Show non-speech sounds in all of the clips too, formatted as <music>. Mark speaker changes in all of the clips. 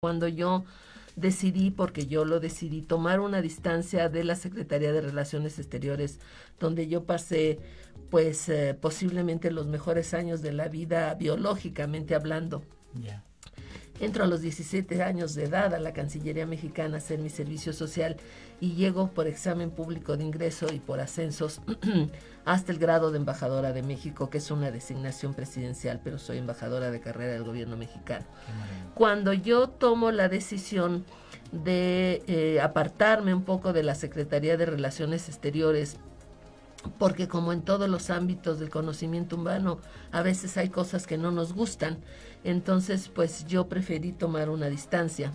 Speaker 1: cuando yo decidí, porque yo lo decidí, tomar una distancia de la Secretaría de Relaciones Exteriores, donde yo pasé, pues, eh, posiblemente los mejores años de la vida biológicamente hablando. Entro a los 17 años de edad a la Cancillería Mexicana a hacer mi servicio social y llego por examen público de ingreso y por ascensos <clears throat> hasta el grado de embajadora de México, que es una designación presidencial, pero soy embajadora de carrera del gobierno mexicano. Cuando yo tomo la decisión de eh, apartarme un poco de la Secretaría de Relaciones Exteriores porque como en todos los ámbitos del conocimiento humano, a veces hay cosas que no nos gustan, entonces pues yo preferí tomar una distancia.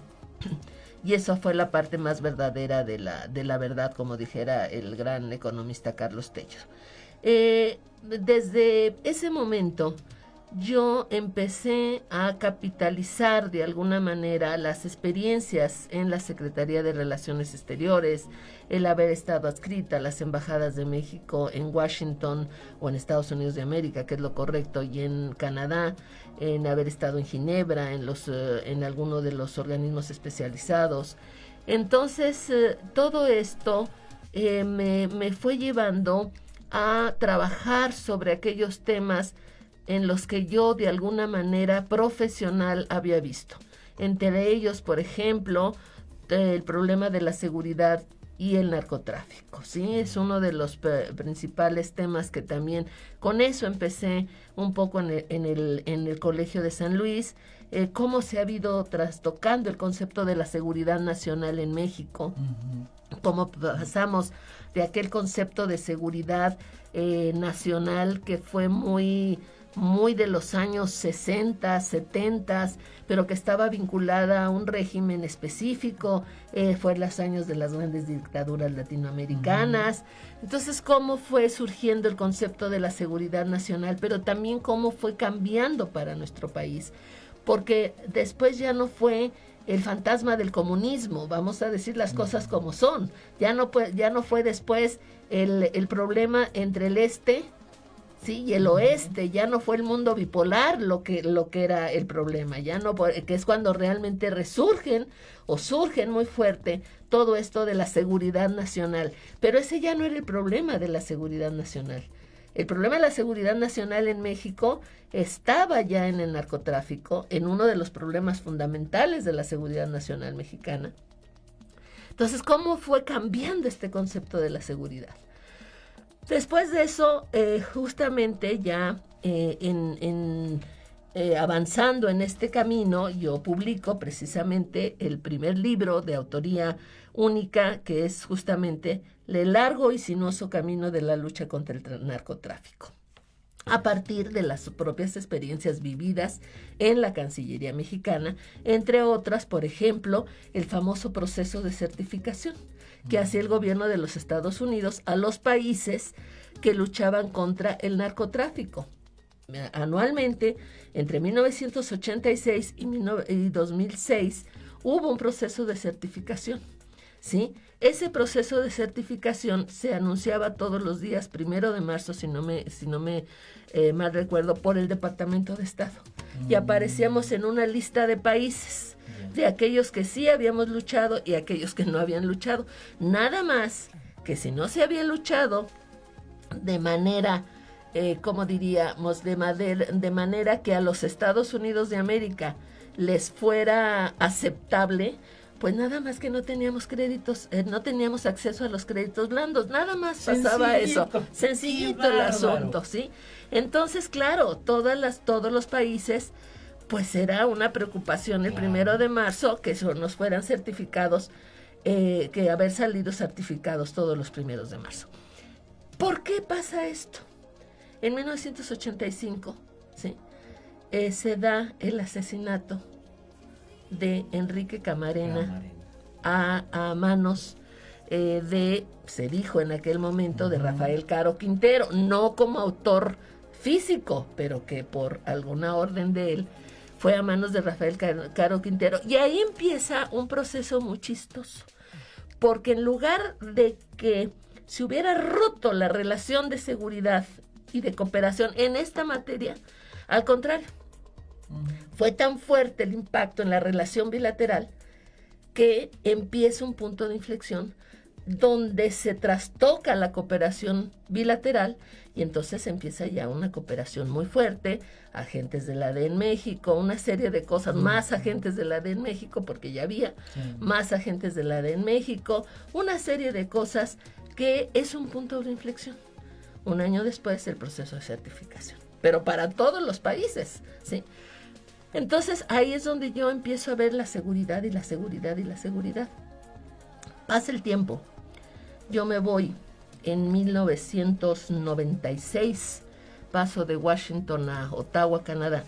Speaker 1: Y eso fue la parte más verdadera de la, de la verdad, como dijera el gran economista Carlos Tello. Eh, desde ese momento, yo empecé a capitalizar de alguna manera las experiencias en la Secretaría de Relaciones Exteriores, el haber estado adscrita a las embajadas de México en Washington o en Estados Unidos de América, que es lo correcto, y en Canadá, en haber estado en Ginebra, en, los, eh, en alguno de los organismos especializados. Entonces, eh, todo esto eh, me, me fue llevando a trabajar sobre aquellos temas en los que yo de alguna manera profesional había visto. Entre ellos, por ejemplo, el problema de la seguridad y el narcotráfico, ¿sí? Es uno de los principales temas que también, con eso empecé un poco en el, en el, Colegio de San Luis, eh, cómo se ha ido trastocando el concepto de la seguridad nacional en México, cómo pasamos de aquel concepto de seguridad eh, nacional que fue muy muy de los años 60, 70, pero que estaba vinculada a un régimen específico, eh, fue en los años de las grandes dictaduras latinoamericanas. Entonces, cómo fue surgiendo el concepto de la seguridad nacional, pero también cómo fue cambiando para nuestro país, porque después ya no fue el fantasma del comunismo, vamos a decir las cosas como son, ya no, ya no fue después el, el problema entre el este, sí y el oeste ya no fue el mundo bipolar lo que lo que era el problema ya no que es cuando realmente resurgen o surgen muy fuerte todo esto de la seguridad nacional. Pero ese ya no era el problema de la seguridad nacional. El problema de la seguridad nacional en México estaba ya en el narcotráfico en uno de los problemas fundamentales de la seguridad nacional mexicana. Entonces cómo fue cambiando este concepto de la seguridad Después de eso, eh, justamente ya eh, en, eh, avanzando en este camino, yo publico precisamente el primer libro de autoría única, que es justamente El largo y sinuoso camino de la lucha contra el narcotráfico. A partir de las propias experiencias vividas en la Cancillería mexicana, entre otras, por ejemplo, el famoso proceso de certificación que hacía el gobierno de los Estados Unidos a los países que luchaban contra el narcotráfico. Anualmente, entre 1986 y 2006, hubo un proceso de certificación. ¿sí? Ese proceso de certificación se anunciaba todos los días, primero de marzo, si no me, si no me eh, mal recuerdo, por el Departamento de Estado. Y aparecíamos en una lista de países de aquellos que sí habíamos luchado y aquellos que no habían luchado. Nada más que si no se había luchado de manera, eh, como diríamos, de, de manera que a los Estados Unidos de América les fuera aceptable, pues nada más que no teníamos créditos, eh, no teníamos acceso a los créditos blandos, nada más pasaba eso, sencillito el asunto, ¿sí? Entonces, claro, todas las, todos los países pues era una preocupación el primero de marzo que nos fueran certificados, eh, que haber salido certificados todos los primeros de marzo. ¿Por qué pasa esto? En 1985 ¿sí? Eh, se da el asesinato de Enrique Camarena, A, manos eh, de, se dijo en aquel momento, de Rafael Caro Quintero, no como autor físico, pero que por alguna orden de él fue a manos de Rafael Caro Quintero. Y ahí empieza un proceso muy chistoso, porque en lugar de que se hubiera roto la relación de seguridad y de cooperación en esta materia, al contrario, Fue tan fuerte el impacto en la relación bilateral que empieza un punto de inflexión donde se trastoca la cooperación bilateral y entonces empieza ya una cooperación muy fuerte, agentes de la D en México, una serie de cosas, más agentes de la D en México, porque ya había más agentes de la D en México, una serie de cosas que es un punto de inflexión. Un año después el proceso de certificación, pero para todos los países, ¿sí? Entonces ahí es donde yo empiezo a ver la seguridad y la seguridad y la seguridad. Pasa el tiempo, yo me voy en 1996, paso de Washington a Ottawa, Canadá,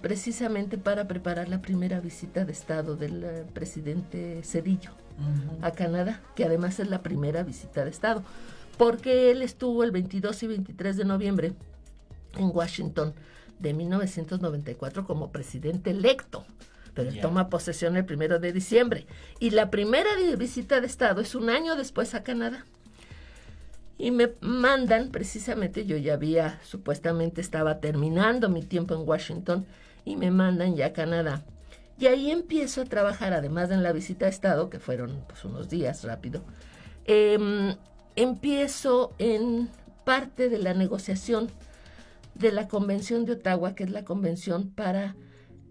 Speaker 1: precisamente para preparar la primera visita de Estado del eh, presidente Cedillo a Canadá, que además es la primera visita de Estado, porque él estuvo el 22 y 23 de noviembre en Washington de 1994 como presidente electo pero toma posesión el primero de diciembre. Y la primera visita de Estado es un año después a Canadá. Y me mandan, precisamente, yo ya había, supuestamente estaba terminando mi tiempo en Washington, y me mandan ya a Canadá. Y ahí empiezo a trabajar, además de en la visita de Estado, que fueron pues, unos días rápido, em, empiezo en parte de la negociación de la Convención de Ottawa, que es la convención para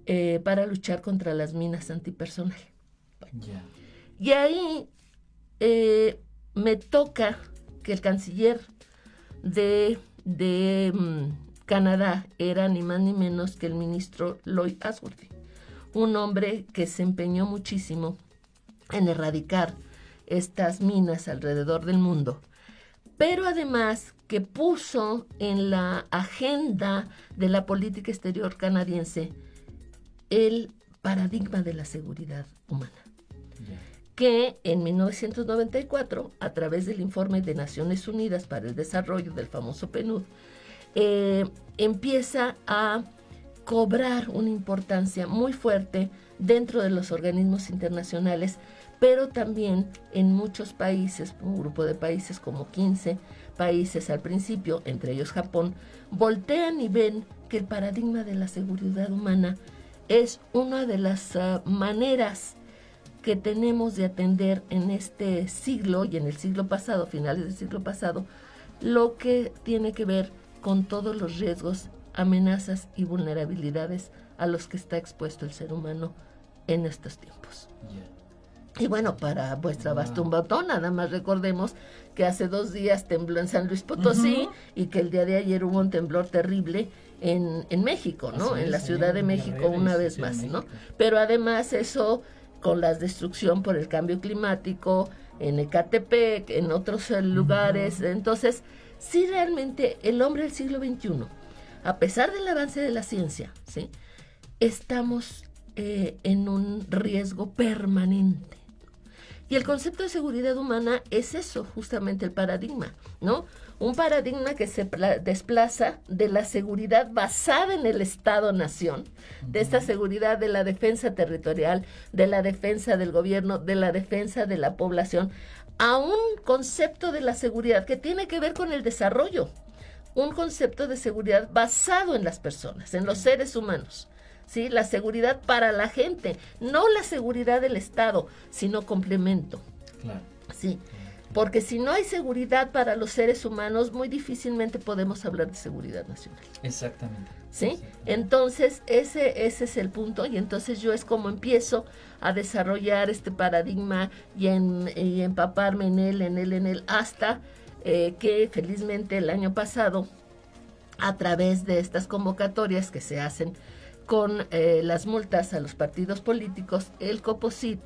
Speaker 1: eh, para luchar contra las minas antipersonal. Y ahí eh, me toca que el canciller de, de mm, Canadá era ni más ni menos que el ministro Lloyd Asworthy, un hombre que se empeñó muchísimo en erradicar estas minas alrededor del mundo, pero además que puso en la agenda de la política exterior canadiense el paradigma de la seguridad humana. que en 1994, a través del informe de Naciones Unidas para el Desarrollo del famoso PNUD, eh, empieza a cobrar una importancia muy fuerte dentro de los organismos internacionales, pero también en muchos países, un grupo de países como 15 países al principio, entre ellos Japón, voltean y ven que el paradigma de la seguridad humana es una de las ah, maneras que tenemos de atender en este siglo y en el siglo pasado, finales del siglo pasado, lo que tiene que ver con todos los riesgos, amenazas y vulnerabilidades a los que está expuesto el ser humano en estos tiempos. Y bueno, para vuestra botón, nada más recordemos que hace dos días tembló en San Luis Potosí y que el día de ayer hubo un temblor terrible en, en México, ¿no? en la Ciudad de México una vez más, ¿no? Pero además eso con la destrucción por el cambio climático en Ecatepec, en otros lugares, entonces sí realmente el hombre del siglo XXI, a pesar del avance de la ciencia, ¿sí? estamos eh, en un riesgo permanente. Y el concepto de seguridad humana es eso, justamente el paradigma, ¿no? un paradigma que se desplaza de la seguridad basada en el Estado-Nación, de esta seguridad de la defensa territorial, de la defensa del gobierno, de la defensa de la población, a un concepto de la seguridad que tiene que ver con el desarrollo, un concepto de seguridad basado en las personas, en los seres humanos. ¿Sí? La seguridad para la gente, no la seguridad del Estado, sino complemento. Claro. Sí. Porque si no hay seguridad para los seres humanos, muy difícilmente podemos hablar de seguridad nacional.
Speaker 2: Exactamente.
Speaker 1: ¿Sí? Entonces, ese, ese es el punto y entonces yo es como empiezo a desarrollar este paradigma y, en, empaparme en él, en él, en él, hasta eh, que felizmente el año pasado, a través de estas convocatorias que se hacen con eh, las multas a los partidos políticos, el COPOSIT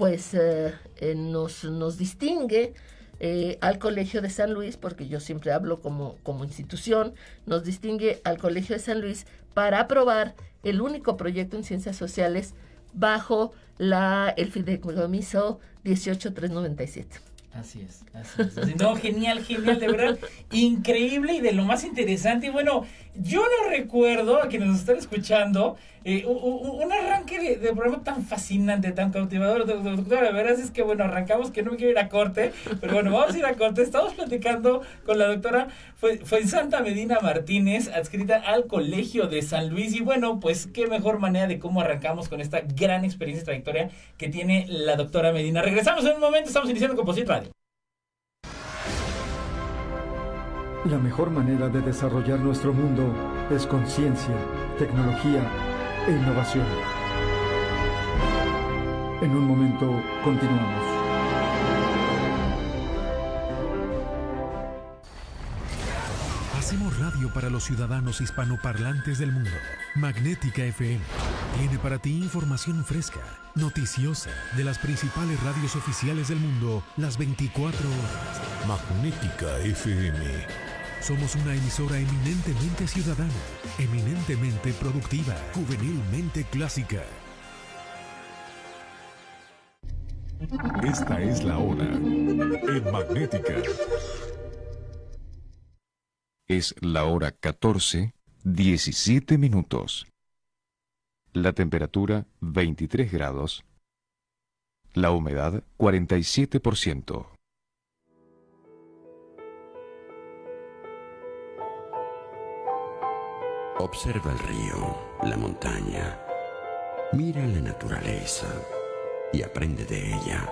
Speaker 1: pues eh, eh, nos, nos distingue eh, al Colegio de San Luis, porque yo siempre hablo como, como institución, nos distingue al Colegio de San Luis para aprobar el único proyecto en ciencias sociales bajo la, el fideicomiso 18397.
Speaker 2: Así es, así es. No, genial, genial, de verdad, increíble y de lo más interesante. Y bueno, yo no recuerdo a quienes nos están escuchando eh, un arranque de, programa tan fascinante, tan cautivador. Doctora, la verdad es que bueno, arrancamos que no me quiero ir a corte, pero bueno, vamos a ir a corte. Estamos platicando con la doctora fue, Santa Medina Martínez, adscrita al Colegio de San Luis. Y bueno, pues qué mejor manera de cómo arrancamos con esta gran experiencia y trayectoria que tiene la doctora Medina. Regresamos en un momento, estamos iniciando con Posit Radio.
Speaker 3: La mejor manera de desarrollar nuestro mundo es con ciencia, tecnología e innovación. En un momento continuamos.
Speaker 4: Hacemos radio para los ciudadanos hispanoparlantes del mundo. Magnética FM tiene para ti información fresca, noticiosa, de las principales radios oficiales del mundo, las 24 horas. Magnética FM somos una emisora eminentemente ciudadana, eminentemente productiva, juvenilmente clásica. Esta es la hora en Magnética. Es la hora 14, 17 minutos. La temperatura 23 grados. La humedad 47%.
Speaker 5: Observa el río, la montaña. Mira la naturaleza y aprende de ella.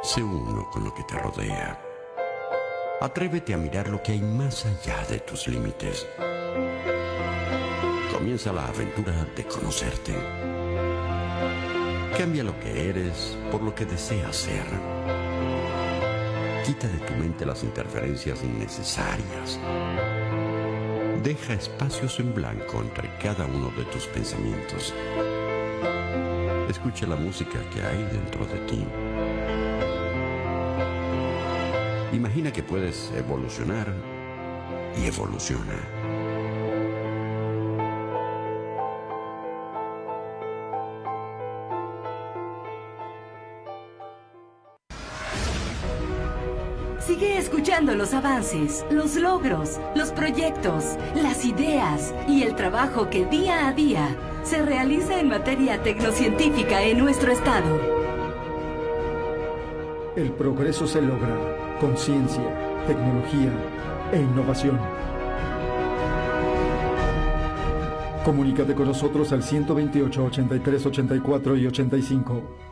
Speaker 5: Sé uno con lo que te rodea. Atrévete a mirar lo que hay más allá de tus límites. Comienza la aventura de conocerte. Cambia lo que eres por lo que deseas ser. Quita de tu mente las interferencias innecesarias Deja espacios en blanco entre cada uno de tus pensamientos. Escucha la música que hay dentro de ti. Imagina que puedes evolucionar y evoluciona.
Speaker 6: Escuchando los avances, los logros, los proyectos, las ideas y el trabajo que día a día se realiza en materia tecnocientífica en nuestro estado.
Speaker 3: El progreso se logra con ciencia, tecnología e innovación. Comunícate con nosotros al 128 83 84 y 85.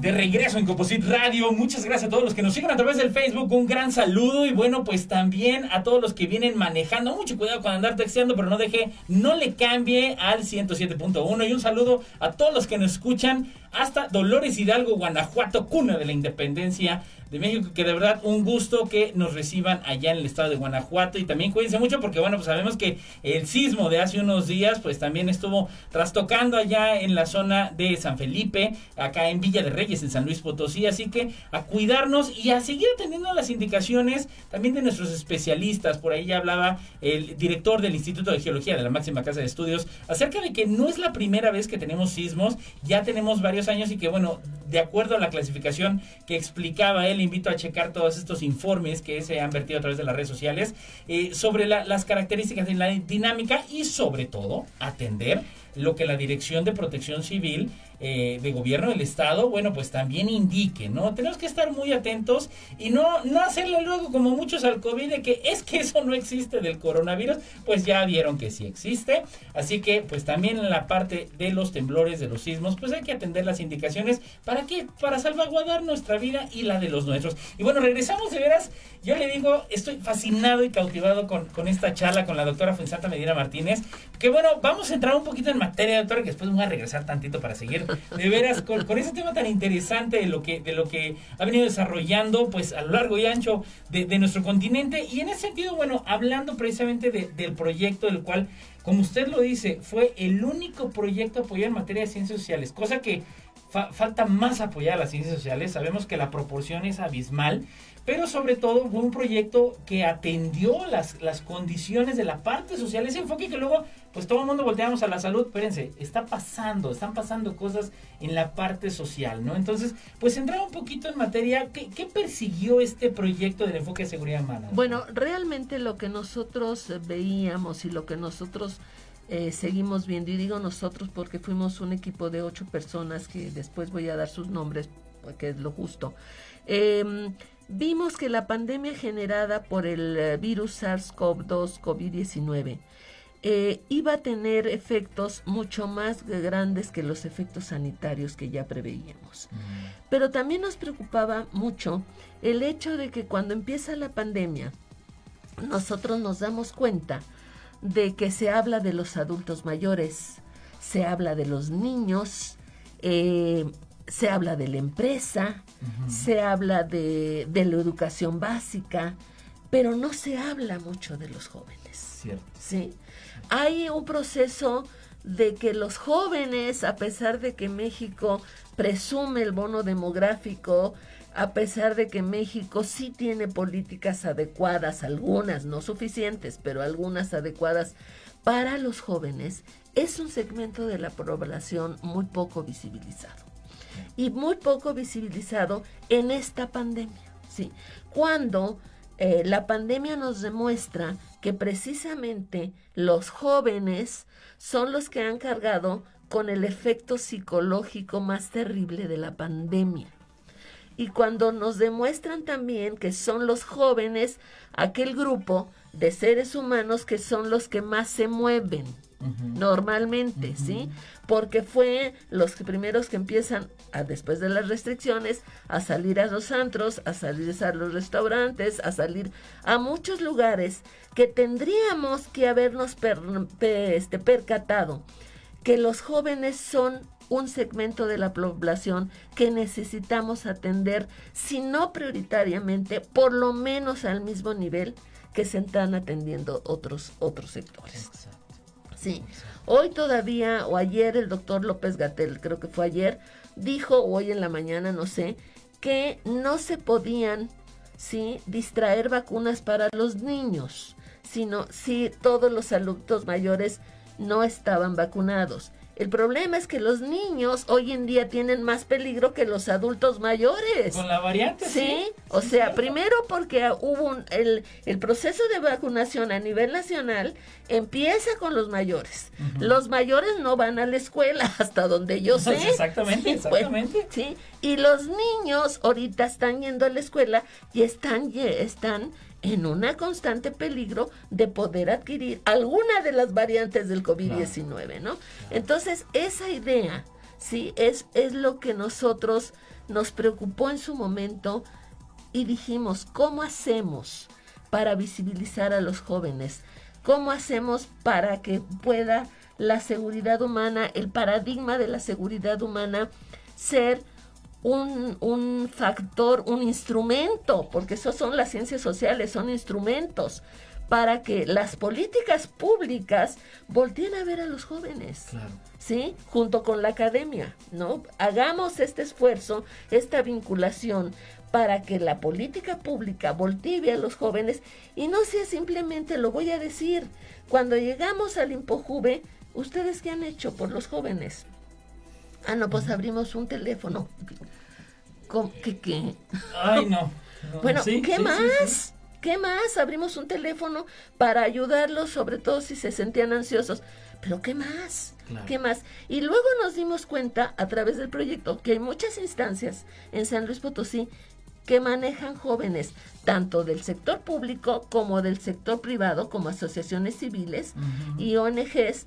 Speaker 2: De regreso en Composite Radio. Muchas gracias a todos los que nos siguen a través del Facebook. Un gran saludo y bueno, pues también a todos los que vienen manejando. Mucho cuidado con andar texteando, pero no deje, no le cambie al 107.1. Y un saludo a todos los que nos escuchan hasta Dolores Hidalgo, Guanajuato, cuna de la independencia de México, que de verdad un gusto que nos reciban allá en el estado de Guanajuato. Y también cuídense mucho porque bueno, pues sabemos que el sismo de hace unos días pues también estuvo trastocando allá en la zona de San Felipe, acá en Villa de Reyes, en San Luis Potosí, así que a cuidarnos y a seguir atendiendo las indicaciones también de nuestros especialistas, por ahí ya hablaba el director del Instituto de Geología de la máxima casa de estudios acerca de que no es la primera vez que tenemos sismos, ya tenemos varios años y que bueno, de acuerdo a la clasificación que explicaba él, invito a checar todos estos informes que se han vertido a través de las redes sociales eh, sobre las características de la dinámica y sobre todo atender lo que la Dirección de Protección Civil eh, de gobierno del Estado, bueno, pues también indique, ¿no? Tenemos que estar muy atentos y no, no hacerle luego como muchos al COVID de que es que eso no existe del coronavirus, pues ya vieron que sí existe. Así que, pues también en la parte de los temblores, de los sismos, pues hay que atender las indicaciones. ¿Para qué? Para salvaguardar nuestra vida y la de los nuestros. Y bueno, regresamos de veras. Yo le digo, estoy fascinado y cautivado con, con esta charla con la doctora Fuenzata Medina Martínez. Que bueno, vamos a entrar un poquito en materia, doctora, que después voy a regresar tantito para seguir de veras, con, ese tema tan interesante de lo que, de lo que ha venido desarrollando, pues a lo largo y ancho de, nuestro continente. Y en ese sentido, bueno, hablando precisamente del proyecto del cual, como usted lo dice, fue el único proyecto apoyado en materia de ciencias sociales, cosa que falta más apoyar a las ciencias sociales. Sabemos que la proporción es abismal, pero sobre todo fue un proyecto que atendió las, las condiciones de la parte social, ese enfoque que luego pues todo el mundo volteamos a la salud, espérense, está pasando, están pasando cosas en la parte social, ¿no? Entonces, pues entrar un poquito en materia, ¿qué, persiguió este proyecto del enfoque de seguridad humana?
Speaker 1: Bueno, realmente lo que nosotros veíamos y lo que nosotros eh, seguimos viendo, y digo nosotros porque fuimos un equipo de ocho personas que después voy a dar sus nombres, porque es lo justo. Em, vimos que la pandemia generada por el eh, virus SARS-CoV-2, COVID-19, eh, iba a tener efectos mucho más grandes que los efectos sanitarios que ya preveíamos. Pero también nos preocupaba mucho el hecho de que cuando empieza la pandemia, nosotros nos damos cuenta de que se habla de los adultos mayores, se habla de los niños, eh, se habla de la empresa, se habla de, de, la educación básica, pero no se habla mucho de los jóvenes.
Speaker 2: Cierto.
Speaker 1: ¿sí? Hay un proceso de que los jóvenes, a pesar de que México presume el bono demográfico, a pesar de que México sí tiene políticas adecuadas, algunas no suficientes, pero algunas adecuadas para los jóvenes, es un segmento de la población muy poco visibilizado. Y muy poco visibilizado en esta pandemia, ¿sí? Cuando eh, la pandemia nos demuestra que precisamente los jóvenes son los que han cargado con el efecto psicológico más terrible de la pandemia y cuando nos demuestran también que son los jóvenes aquel grupo de seres humanos que son los que más se mueven normalmente, ¿sí? Porque fue los primeros que empiezan a, después de las restricciones a salir a los antros, a salir a los restaurantes, a salir a muchos lugares que tendríamos que habernos este, percatado que los jóvenes son un segmento de la población que necesitamos atender, si no prioritariamente, por lo menos al mismo nivel que se están atendiendo otros, otros sectores. Sí. Hoy todavía, o ayer, el doctor López Gatel, creo que fue ayer, dijo, o hoy en la mañana, no sé, que no se podían, ¿sí? Distraer vacunas para los niños, sino si todos los adultos mayores no estaban vacunados. El problema es que los niños hoy en día tienen más peligro que los adultos mayores.
Speaker 2: Con la variante.
Speaker 1: Sí, o sea, primero porque hubo un, el, el, proceso de vacunación a nivel nacional empieza con los mayores. Los mayores no van a la escuela <laughs> hasta donde yo sé.
Speaker 2: exactamente, exactamente.
Speaker 1: sí, y los niños ahorita están yendo a la escuela y están, están en una constante peligro de poder adquirir alguna de las variantes del COVID-19, ¿no? Entonces, esa idea, sí, es, es lo que nosotros nos preocupó en su momento y dijimos, ¿cómo hacemos para visibilizar a los jóvenes? ¿Cómo hacemos para que pueda la seguridad humana, el paradigma de la seguridad humana, ser un, un, factor, un instrumento, porque eso son las ciencias sociales, son instrumentos para que las políticas públicas volteen a ver a los jóvenes, ¿sí? Junto con la academia, ¿no? Hagamos este esfuerzo, esta vinculación para que la política pública voltee a los jóvenes y no sea simplemente, lo voy a decir, cuando llegamos al Impojuve, ¿ustedes qué han hecho por los jóvenes? Ah, no, pues abrimos un teléfono. ¿Qué qué?
Speaker 2: Ay, no. <laughs>
Speaker 1: bueno, ¿qué más? ¿Qué más? Abrimos un teléfono para ayudarlos, sobre todo si se sentían ansiosos. Pero ¿qué más? ¿Qué más? Y luego nos dimos cuenta a través del proyecto que hay muchas instancias en San Luis Potosí que manejan jóvenes, tanto del sector público como del sector privado, como asociaciones civiles y ONGs,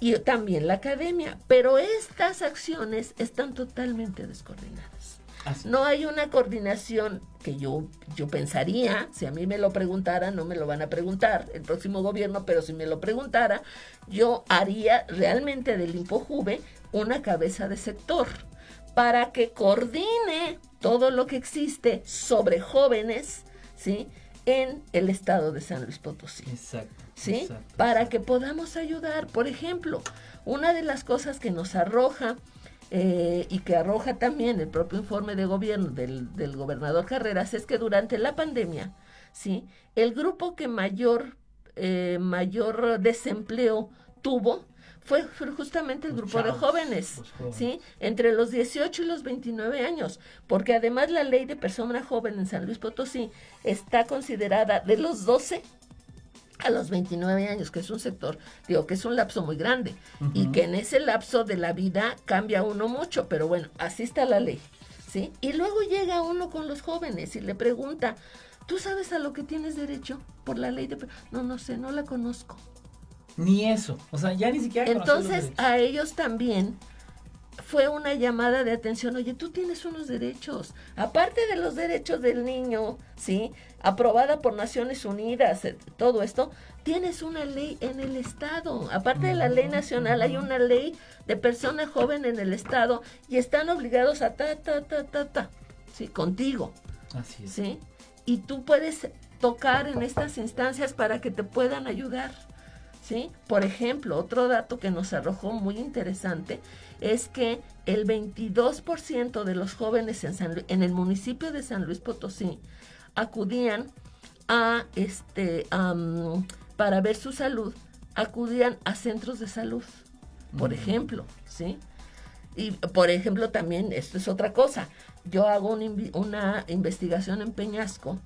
Speaker 1: y también la academia. Pero estas acciones están totalmente descoordinadas. No hay una coordinación que yo, yo pensaría, si a mí me lo preguntara, no me lo van a preguntar el próximo gobierno, pero si me lo preguntara, yo haría realmente del InfoJuve una cabeza de sector para que coordine todo lo que existe sobre jóvenes, ¿sí? En el estado de San Luis Potosí.
Speaker 2: Exacto.
Speaker 1: ¿Sí? para que podamos ayudar. Por ejemplo, una de las cosas que nos arroja eh, y que arroja también el propio informe de gobierno del, del gobernador Carreras, es que durante la pandemia, ¿sí? el grupo que mayor, eh, mayor desempleo tuvo fue justamente el grupo de jóvenes, ¿sí? Entre los 18 y los 29 años, porque además la ley de persona joven en San Luis Potosí está considerada de los 12 a los 29 años, que es un sector, digo, que es un lapso muy grande y que en ese lapso de la vida cambia uno mucho, pero bueno, así está la ley, ¿sí? Y luego llega uno con los jóvenes y le pregunta, ¿tú sabes a lo que tienes derecho por la ley de... No, no sé, no la conozco.
Speaker 2: Ni eso. O sea, ya ni siquiera.
Speaker 1: Entonces, a ellos también fue una llamada de atención. Oye, tú tienes unos derechos. Aparte de los derechos del niño, ¿sí? Aprobada por Naciones Unidas, eh, todo esto, tienes una ley en el Estado. Aparte de la ley nacional, hay una ley de persona joven en el Estado y están obligados a ta, ta, ta, ta, ta, ¿sí? Contigo.
Speaker 2: Así es.
Speaker 1: ¿Sí? Y tú puedes tocar en estas instancias para que te puedan ayudar. ¿Sí? Por ejemplo, otro dato que nos arrojó muy interesante es que el 22% de los jóvenes en, en el municipio de San Luis Potosí acudían a este para ver su salud, acudían a centros de salud, por ejemplo, ¿sí? Y por ejemplo también, esto es otra cosa, yo hago una investigación en Peñasco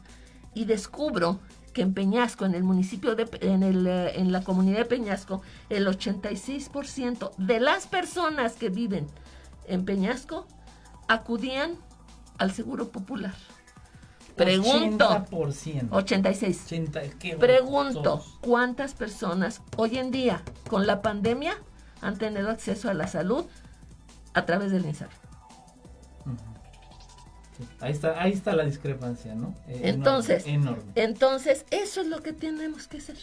Speaker 1: y descubro que en Peñasco, en el municipio de, en, el, eh, en la comunidad de Peñasco, el 86% de las personas que viven en Peñasco acudían al Seguro Popular. Pregunto.
Speaker 2: 80%.
Speaker 1: 86. Pregunto, ¿cuántas personas hoy en día con la pandemia han tenido acceso a la salud a través del INSAR?
Speaker 2: Ahí, está, ahí está la discrepancia, ¿no?
Speaker 1: Eh, entonces, entonces, eso es lo que tenemos que hacer.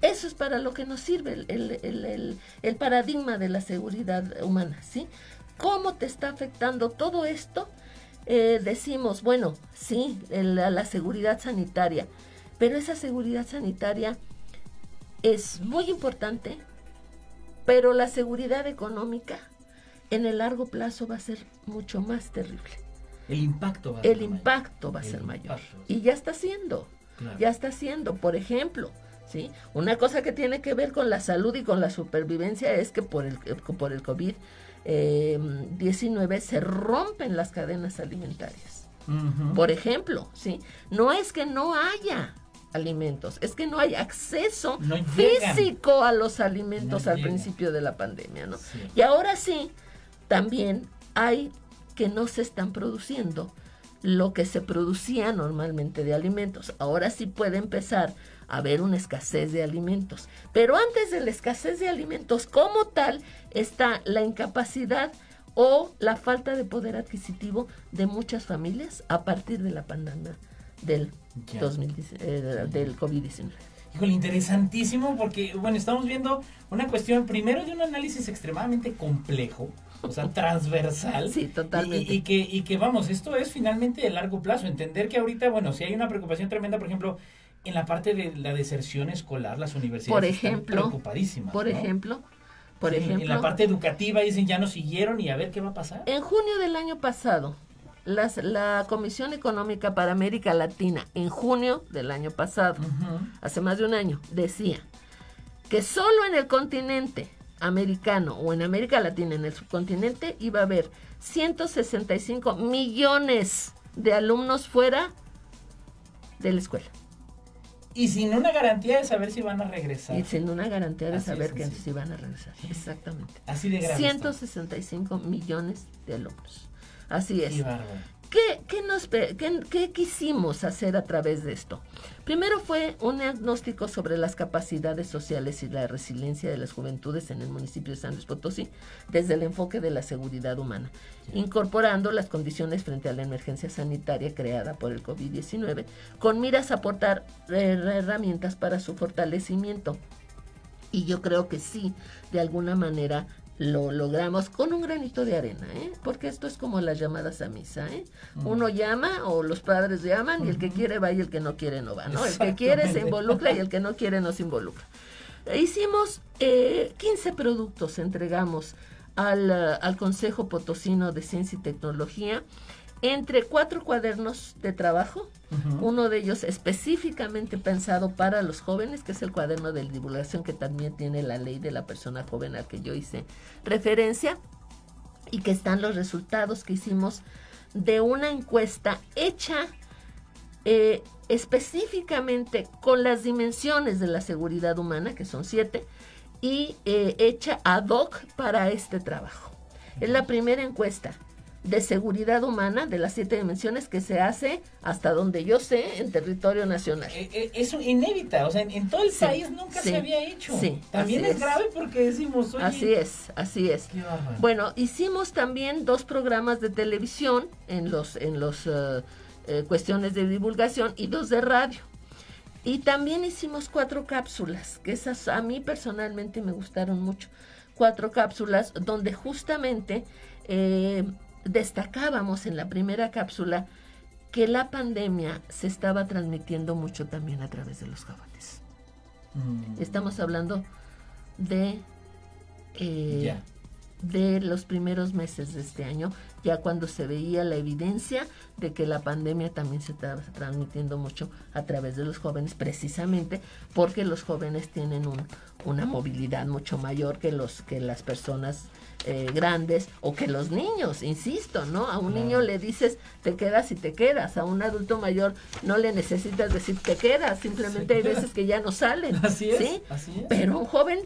Speaker 1: Eso es para lo que nos sirve el, el, el, paradigma de la seguridad humana, ¿sí? ¿Cómo te está afectando todo esto? Eh, decimos, bueno, sí, la, la seguridad sanitaria, pero esa seguridad sanitaria es muy importante, pero la seguridad económica en el largo plazo va a ser mucho más terrible.
Speaker 2: El impacto va a
Speaker 1: ser El impacto va a ser mayor. Y ya está siendo. Ya está siendo. Por ejemplo, ¿sí? Una cosa que tiene que ver con la salud y con la supervivencia es que por el, por el COVID-19 eh, se rompen las cadenas alimentarias. Por ejemplo, ¿sí? No es que no haya alimentos, es que no hay acceso físico a los alimentos al principio de la pandemia, ¿no? Y ahora sí, también hay que no se están produciendo lo que se producía normalmente de alimentos. Ahora sí puede empezar a haber una escasez de alimentos. Pero antes de la escasez de alimentos como tal está la incapacidad o la falta de poder adquisitivo de muchas familias a partir de la pandemia del, eh, del COVID-19.
Speaker 2: Híjole, interesantísimo porque, bueno, estamos viendo una cuestión primero de un análisis extremadamente complejo, o sea, transversal.
Speaker 1: Sí, totalmente.
Speaker 2: Y, que, y que, vamos, esto es finalmente de largo plazo. Entender que ahorita, bueno, si hay una preocupación tremenda, por ejemplo, en la parte de la deserción escolar, las universidades
Speaker 1: por ejemplo,
Speaker 2: están preocupadísimas.
Speaker 1: Por ejemplo, por ejemplo.
Speaker 2: En la parte educativa dicen ya no siguieron y a ver qué va a pasar.
Speaker 1: En junio del año pasado, las, la Comisión Económica para América Latina, en junio del año pasado, hace más de un año, decía que solo en el continente americano o en América Latina, en el subcontinente, iba a haber 165 millones de alumnos fuera de la escuela.
Speaker 2: Y sin una garantía de saber si van a regresar.
Speaker 1: Y sin una garantía de saber que si van a regresar. Exactamente.
Speaker 2: Así de grave.
Speaker 1: 165 millones de alumnos. Así es. ¿Qué, qué, nos, qué, quisimos hacer a través de esto? Primero fue un diagnóstico sobre las capacidades sociales y la resiliencia de las juventudes en el municipio de San Luis Potosí desde el enfoque de la seguridad humana, incorporando las condiciones frente a la emergencia sanitaria creada por el COVID-19 con miras a aportar eh, herramientas para su fortalecimiento. Y yo creo que sí, de alguna manera lo logramos con un granito de arena, ¿eh? porque esto es como las llamadas a misa. ¿eh? Uno llama o los padres llaman y el que quiere va y el que no quiere no va. ¿no? El que quiere se involucra y el que no quiere no se involucra. Hicimos eh, 15 productos, entregamos al, al Consejo Potosino de Ciencia y Tecnología entre cuatro cuadernos de trabajo, uno de ellos específicamente pensado para los jóvenes, que es el cuaderno de divulgación que también tiene la ley de la persona joven al que yo hice referencia, y que están los resultados que hicimos de una encuesta hecha eh, específicamente con las dimensiones de la seguridad humana, que son siete, y eh, hecha ad hoc para este trabajo. Es la primera encuesta de seguridad humana de las siete dimensiones que se hace hasta donde yo sé en territorio nacional.
Speaker 2: Eh, eh, eso inédita, o sea, en, todo el país nunca se había hecho. Sí, también es, grave porque decimos,
Speaker 1: así es, así es. Bueno, hicimos también dos programas de televisión en los en los eh, cuestiones de divulgación y dos de radio. Y también hicimos cuatro cápsulas, que esas a mí personalmente me gustaron mucho. Cuatro cápsulas donde justamente destacábamos en la primera cápsula que la pandemia se estaba transmitiendo mucho también a través de los jóvenes. Mm. Estamos hablando de, eh, de los primeros meses de este año, ya cuando se veía la evidencia de que la pandemia también se estaba transmitiendo mucho a través de los jóvenes, precisamente porque los jóvenes tienen un, una movilidad mucho mayor que, los, que las personas eh, grandes o que los niños, insisto, ¿no? A un niño le dices te quedas y te quedas, a un adulto mayor no le necesitas decir te quedas, simplemente hay veces que ya no salen. <laughs>
Speaker 2: Así es,
Speaker 1: ¿sí?
Speaker 2: así es.
Speaker 1: Pero un joven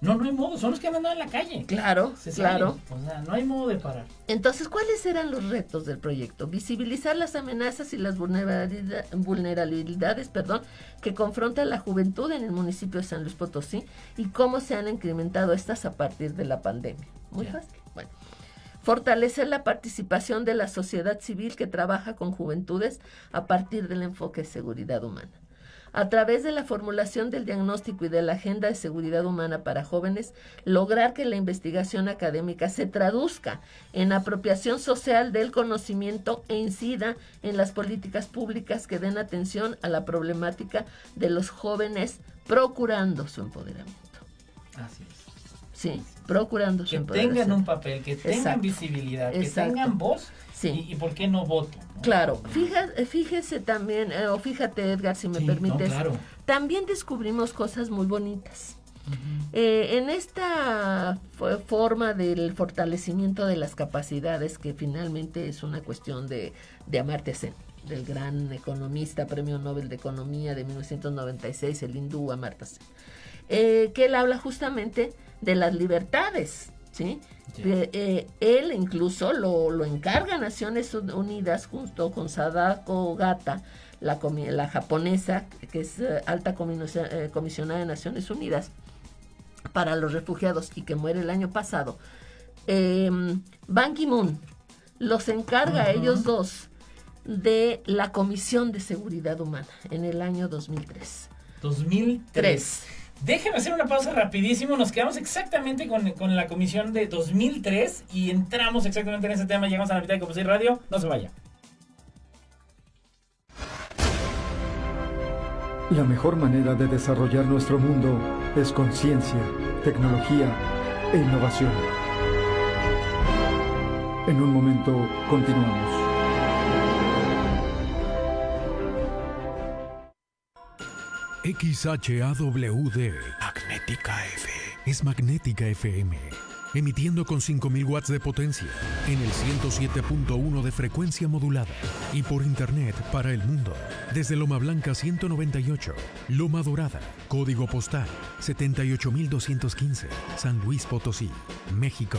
Speaker 2: no, no hay modo, son los que han andado en la calle.
Speaker 1: Claro, claro.
Speaker 2: O sea, no hay modo de parar.
Speaker 1: Entonces, ¿cuáles eran los retos del proyecto? Visibilizar las amenazas y las vulnerabilidades perdón, que confronta la juventud en el municipio de San Luis Potosí y cómo se han incrementado estas a partir de la pandemia. Muy fácil. Bueno. Fortalecer la participación de la sociedad civil que trabaja con juventudes a partir del enfoque de seguridad humana a través de la formulación del diagnóstico y de la agenda de seguridad humana para jóvenes, lograr que la investigación académica se traduzca en apropiación social del conocimiento e incida en las políticas públicas que den atención a la problemática de los jóvenes procurando su empoderamiento.
Speaker 2: Así es.
Speaker 1: Sí, procurando
Speaker 2: su. Que tengan un papel, que tengan visibilidad, que tengan voz Sí. ¿Y, por qué no voto?
Speaker 1: Claro, fíjese, también, eh, o fíjate Edgar, si me permites, también descubrimos cosas muy bonitas. Eh, en esta forma del fortalecimiento de las capacidades, que finalmente es una cuestión de, de Amartya Sen, del gran economista, premio Nobel de Economía de 1996, el hindú Amartya Sen, eh, que él habla justamente de las libertades, ¿sí? Eh, él incluso lo, lo, encarga a Naciones Unidas junto con Sadako Gata, la, la japonesa, que es eh, alta eh, comisionada de Naciones Unidas para los refugiados y que muere el año pasado. Em, Ban Ki-moon los encarga a ellos dos de la Comisión de Seguridad Humana en el año 2003.
Speaker 2: 2003. Déjeme hacer una pausa rapidísimo. Nos quedamos exactamente con, la comisión de 2003 y entramos exactamente en ese tema. Llegamos a la mitad de Composite Radio. No se vaya.
Speaker 3: La mejor manera de desarrollar nuestro mundo es con ciencia, tecnología e innovación. En un momento continuamos.
Speaker 4: XHAWD.
Speaker 5: Magnética F.
Speaker 4: Es Magnética FM. Emitiendo con 5000 watts de potencia en el 107.1 de frecuencia modulada y por internet para el mundo desde Loma Blanca 198, Loma Dorada, código postal 78215, San Luis Potosí, México.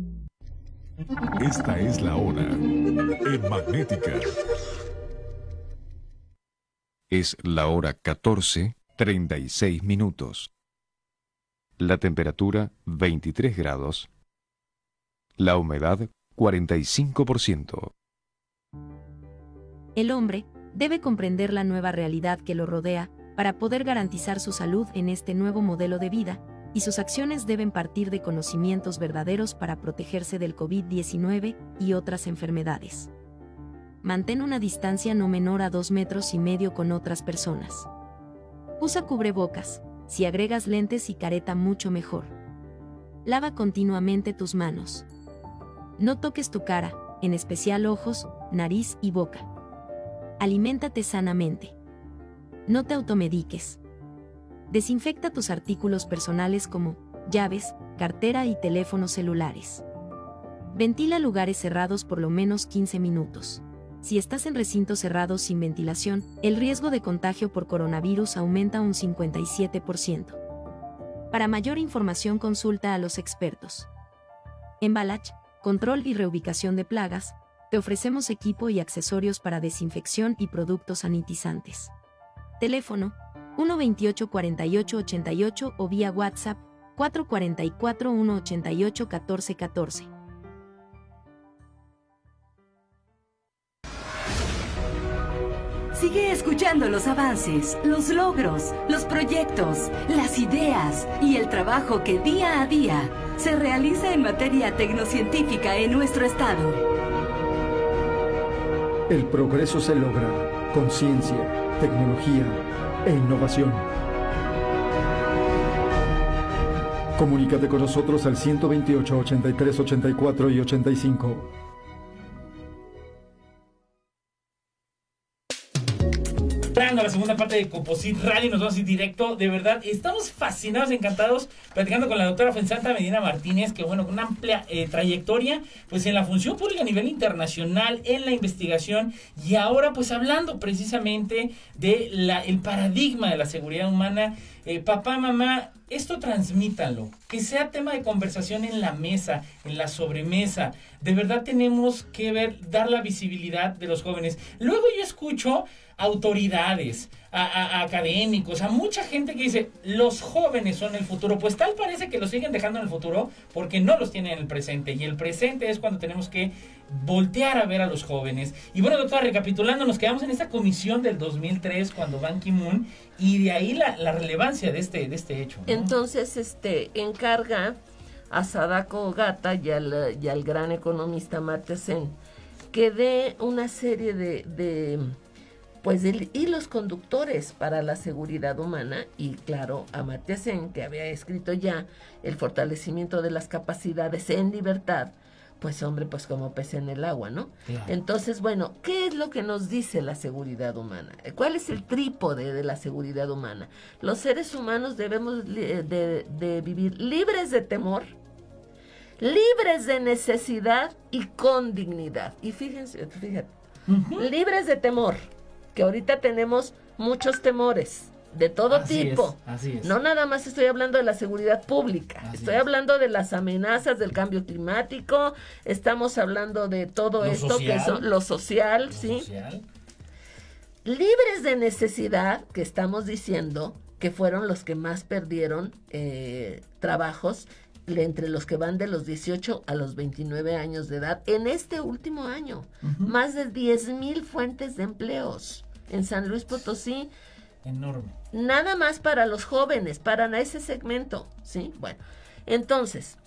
Speaker 4: Esta es la hora en Magnética.
Speaker 7: Es la hora 14, 36 minutos. La temperatura 23 grados. La humedad 45%.
Speaker 8: El hombre debe comprender la nueva realidad que lo rodea para poder garantizar su salud en este nuevo modelo de vida, y sus acciones deben partir de conocimientos verdaderos para protegerse del COVID-19 y otras enfermedades. Mantén una distancia no menor a dos metros y medio con otras personas. Usa cubrebocas, si agregas lentes y careta mucho mejor. Lava continuamente tus manos. No toques tu cara, en especial ojos, nariz y boca. Aliméntate sanamente. No te automediques. Desinfecta tus artículos personales como llaves, cartera y teléfonos celulares. Ventila lugares cerrados por lo menos 15 minutos. Si estás en recintos cerrados sin ventilación, el riesgo de contagio por coronavirus aumenta un 57%. Para mayor información consulta a los expertos. En Balach, control y reubicación de plagas, te ofrecemos equipo y accesorios para desinfección y productos sanitizantes. Teléfono 128 48 88 o vía WhatsApp 444 188 14 14.
Speaker 6: Sigue escuchando los avances, los logros, los proyectos, las ideas y el trabajo que día a día se realiza en materia tecnocientífica en nuestro estado.
Speaker 3: El progreso se logra con ciencia, tecnología e innovación. Comunícate con nosotros al 128 83 84 y 85.
Speaker 2: A la segunda parte de Composite Rally, nos vamos a ir directo. De verdad, estamos fascinados, encantados, platicando con la doctora Fensanta Medina Martínez, que bueno, con una amplia eh, trayectoria, pues en la función pública a nivel internacional, en la investigación, y ahora pues hablando precisamente de la, el paradigma de la seguridad humana. Eh, papá, mamá, esto transmítanlo, que sea tema de conversación en la mesa, en la sobremesa. De verdad tenemos que ver, dar la visibilidad de los jóvenes. Luego yo escucho autoridades, a, académicos, a mucha gente que dice, los jóvenes son el futuro. Pues tal parece que los siguen dejando en el futuro porque no los tienen en el presente. Y el presente es cuando tenemos que voltear a ver a los jóvenes. Y bueno, doctora, recapitulando, nos quedamos en esta comisión del 2003 cuando Ban Ki-moon y de ahí la, relevancia de este, de este hecho.
Speaker 1: Entonces, este, encarga a Sadako Gata y al, gran economista Amartya Sen que dé una serie de, pues de hilos conductores para la seguridad humana y claro, Amartya Sen, que había escrito ya el fortalecimiento de las capacidades en libertad, pues hombre, pues como pez en el agua, ¿no?
Speaker 2: Claro.
Speaker 1: Entonces, bueno, ¿qué es lo que nos dice la seguridad humana? ¿Cuál es el trípode de la seguridad humana? Los seres humanos debemos de, de vivir libres de temor, libres de necesidad y con dignidad. Y fíjense, fíjate, libres de temor, que ahorita tenemos muchos temores de todo
Speaker 2: Así
Speaker 1: tipo.
Speaker 2: es, así es.
Speaker 1: No nada más estoy hablando de la seguridad pública,
Speaker 2: Así
Speaker 1: estoy
Speaker 2: es.
Speaker 1: hablando de las amenazas del cambio climático, estamos hablando de todo
Speaker 2: Lo
Speaker 1: esto que son lo social,
Speaker 2: Lo
Speaker 1: ¿sí?
Speaker 2: social.
Speaker 1: libres de necesidad, que estamos diciendo que fueron los que más perdieron eh, trabajos, entre los que van de los 18 a los 29 años de edad, en este último año. Más de 10 mil fuentes de empleos en San Luis Potosí,
Speaker 2: Enorme.
Speaker 1: nada más para los jóvenes, para ese segmento, ¿sí? Bueno, entonces,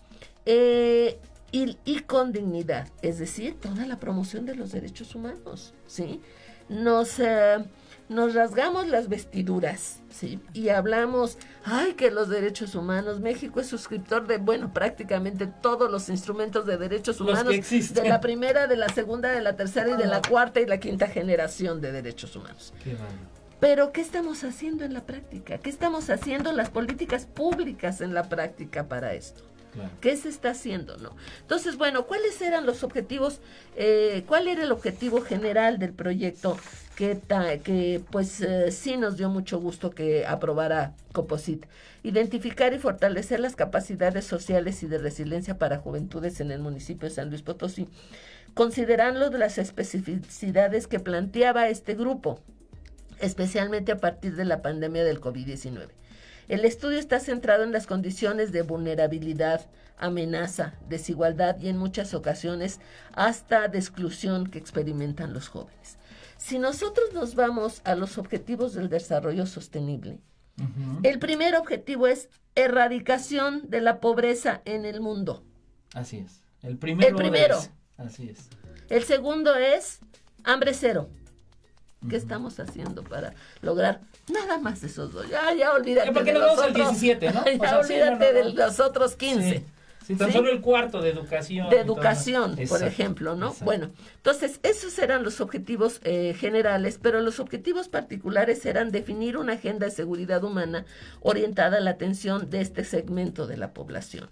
Speaker 1: eh, y, y con dignidad, es decir, toda la promoción de los derechos humanos, ¿sí? Nos, eh, nos rasgamos las vestiduras, ¿sí? Y hablamos, ay, que los derechos humanos, México es suscriptor de, bueno, prácticamente todos los instrumentos de derechos humanos, de la primera, de la segunda, de la tercera y de la cuarta y la quinta generación de derechos humanos.
Speaker 2: Qué.
Speaker 1: Pero ¿qué estamos haciendo en la práctica? ¿Qué estamos haciendo las políticas públicas en la práctica para esto? ¿Qué se está haciendo? no? Entonces, bueno, ¿cuáles eran los objetivos? eh, ¿Cuál era el objetivo general del proyecto que, ta- que pues eh, sí nos dio mucho gusto que aprobara Coposit? Identificar y fortalecer las capacidades sociales y de resiliencia para juventudes en el municipio de San Luis Potosí, considerando las especificidades que planteaba este grupo especialmente a partir de la pandemia del COVID-19. El estudio está centrado en las condiciones de vulnerabilidad amenaza, desigualdad y en muchas ocasiones hasta de exclusión que experimentan los jóvenes. Si nosotros nos vamos a los objetivos del desarrollo sostenible, el primer objetivo es erradicación de la pobreza en el mundo.
Speaker 2: Así es. El primero.
Speaker 1: El primero.
Speaker 2: Así es.
Speaker 1: El segundo es hambre cero. ¿Qué estamos haciendo para lograr nada más esos dos? Ya, ya olvídate.
Speaker 2: ¿Por qué
Speaker 1: de
Speaker 2: no
Speaker 1: los
Speaker 2: vamos al
Speaker 1: otros-
Speaker 2: 17, no? <laughs> O sí,
Speaker 1: olvídate
Speaker 2: no, no,
Speaker 1: de los otros 15.
Speaker 2: Sí. Sí, tan
Speaker 1: ¿Sí?
Speaker 2: solo el cuarto de educación.
Speaker 1: de educación, por
Speaker 2: Exacto,
Speaker 1: ejemplo, ¿no?
Speaker 2: exacto.
Speaker 1: Bueno, entonces esos eran los objetivos eh, generales, pero los objetivos particulares eran definir una agenda de seguridad humana orientada a la atención de este segmento de la población.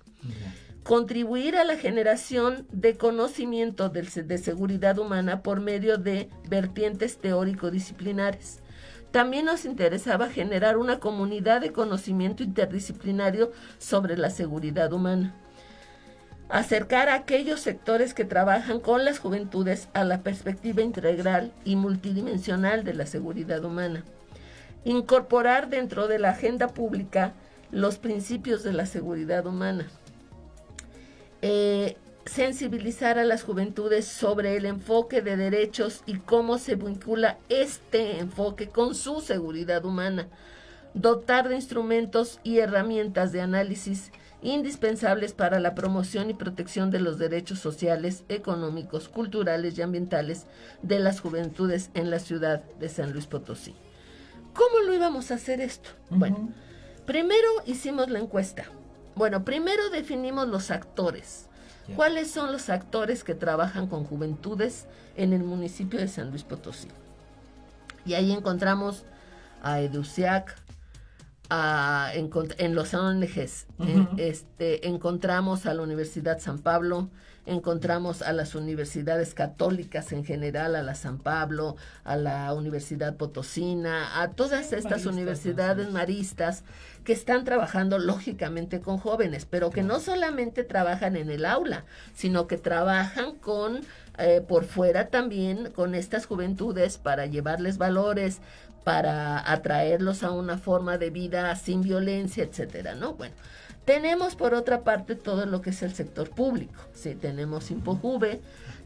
Speaker 1: Contribuir a la generación de conocimiento se- de seguridad humana por medio de vertientes teórico-disciplinares. También nos interesaba generar una comunidad de conocimiento interdisciplinario sobre la seguridad humana acercar a aquellos sectores que trabajan con las juventudes a la perspectiva integral y multidimensional de la seguridad humana. Incorporar dentro de la agenda pública los principios de la seguridad humana. Eh, sensibilizar a las juventudes sobre el enfoque de derechos y cómo se vincula este enfoque con su seguridad humana. Dotar de instrumentos y herramientas de análisis indispensables para la promoción y protección de los derechos sociales, económicos, culturales y ambientales de las juventudes en la ciudad de San Luis Potosí. ¿Cómo lo íbamos a hacer esto? Bueno, primero hicimos la encuesta. Bueno, primero definimos los actores.
Speaker 2: Ya.
Speaker 1: ¿Cuáles son los actores que trabajan con juventudes en el municipio de San Luis Potosí? Y ahí encontramos a EDUCIAC, a- en los ONGs. en- este, encontramos a la Universidad San Pablo, encontramos a las universidades católicas en general, a la San Pablo, a la Universidad Potosina, a todas
Speaker 2: Sí,
Speaker 1: estas
Speaker 2: maristas,
Speaker 1: universidades maristas que están trabajando lógicamente con jóvenes, pero que no solamente trabajan en el aula, sino que trabajan con eh, por fuera también con estas juventudes para llevarles valores, para atraerlos a una forma de vida sin violencia, etcétera, ¿no? Bueno, tenemos por otra parte todo lo que es el sector público, sí, tenemos Impojuve,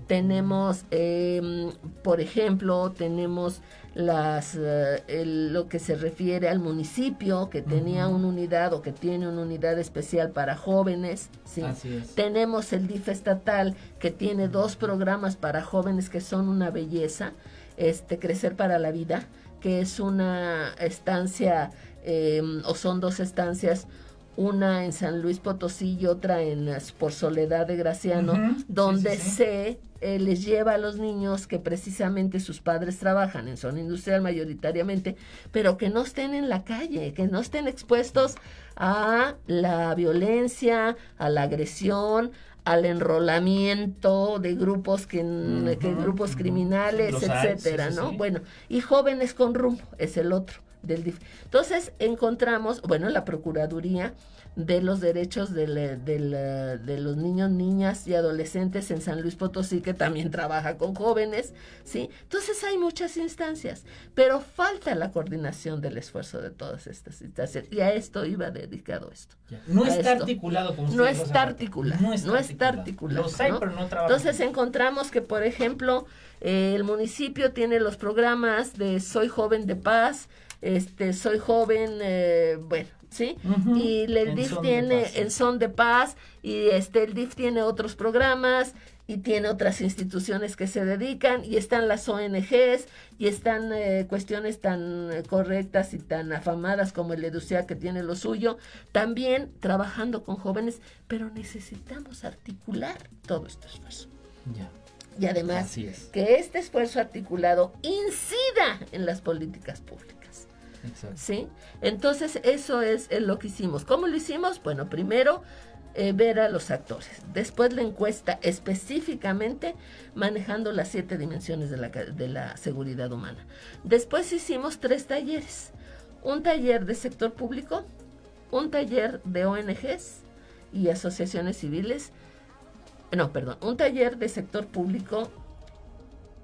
Speaker 1: tenemos, eh, por ejemplo, tenemos las eh, el- lo que se refiere al municipio que tenía una unidad o que tiene una unidad especial para jóvenes, sí.
Speaker 2: Así es.
Speaker 1: Tenemos el DIF estatal que tiene dos programas para jóvenes que son una belleza, este Crecer para la Vida, que es una estancia eh, o son dos estancias, una en San Luis Potosí y otra en por Soledad de Graciano, donde
Speaker 2: sí, sí.
Speaker 1: se eh, les lleva a los niños que precisamente sus padres trabajan en zona industrial mayoritariamente, pero que no estén en la calle, que no estén expuestos a la violencia, a la agresión, al enrolamiento de grupos que, grupos criminales,
Speaker 2: Los
Speaker 1: etcétera,
Speaker 2: sí,
Speaker 1: ¿no?
Speaker 2: sí.
Speaker 1: Bueno, y jóvenes con rumbo es el otro del DIF. Entonces encontramos, bueno, la Procuraduría de los Derechos de los Niños, Niñas y Adolescentes en San Luis Potosí, que también trabaja con jóvenes, ¿sí? Entonces hay muchas instancias, pero falta la coordinación del esfuerzo de todas estas instancias. Y a esto iba dedicado esto.
Speaker 2: No está
Speaker 1: esto.
Speaker 2: articulado como
Speaker 1: No
Speaker 2: ustedes lo
Speaker 1: está
Speaker 2: hacen.
Speaker 1: articulado,
Speaker 2: No está,
Speaker 1: no está articulado,
Speaker 2: Los hay,
Speaker 1: ¿no?
Speaker 2: pero no trabajan.
Speaker 1: Entonces encontramos que, por ejemplo, eh, el municipio tiene los programas de Soy Joven de Paz, este, Soy Joven, eh, bueno, ¿sí? Y el
Speaker 2: en
Speaker 1: DIF tiene
Speaker 2: paz, sí.
Speaker 1: en Son de Paz y este, el DIF tiene otros programas y tiene otras instituciones que se dedican y están las ONGs y están eh, cuestiones tan correctas y tan afamadas como el EDUCEA que tiene lo suyo, también trabajando con jóvenes, pero necesitamos articular todo este esfuerzo. Y además
Speaker 2: es.
Speaker 1: que este esfuerzo articulado incida en las políticas públicas. ¿Sí? Entonces, eso es lo que hicimos. ¿Cómo lo hicimos? Bueno, primero eh, ver a los actores. Después la encuesta específicamente manejando las siete dimensiones de la, de la seguridad humana. Después hicimos tres talleres. Un taller de sector público, un taller de ONGs y asociaciones civiles. No, perdón, un taller de sector público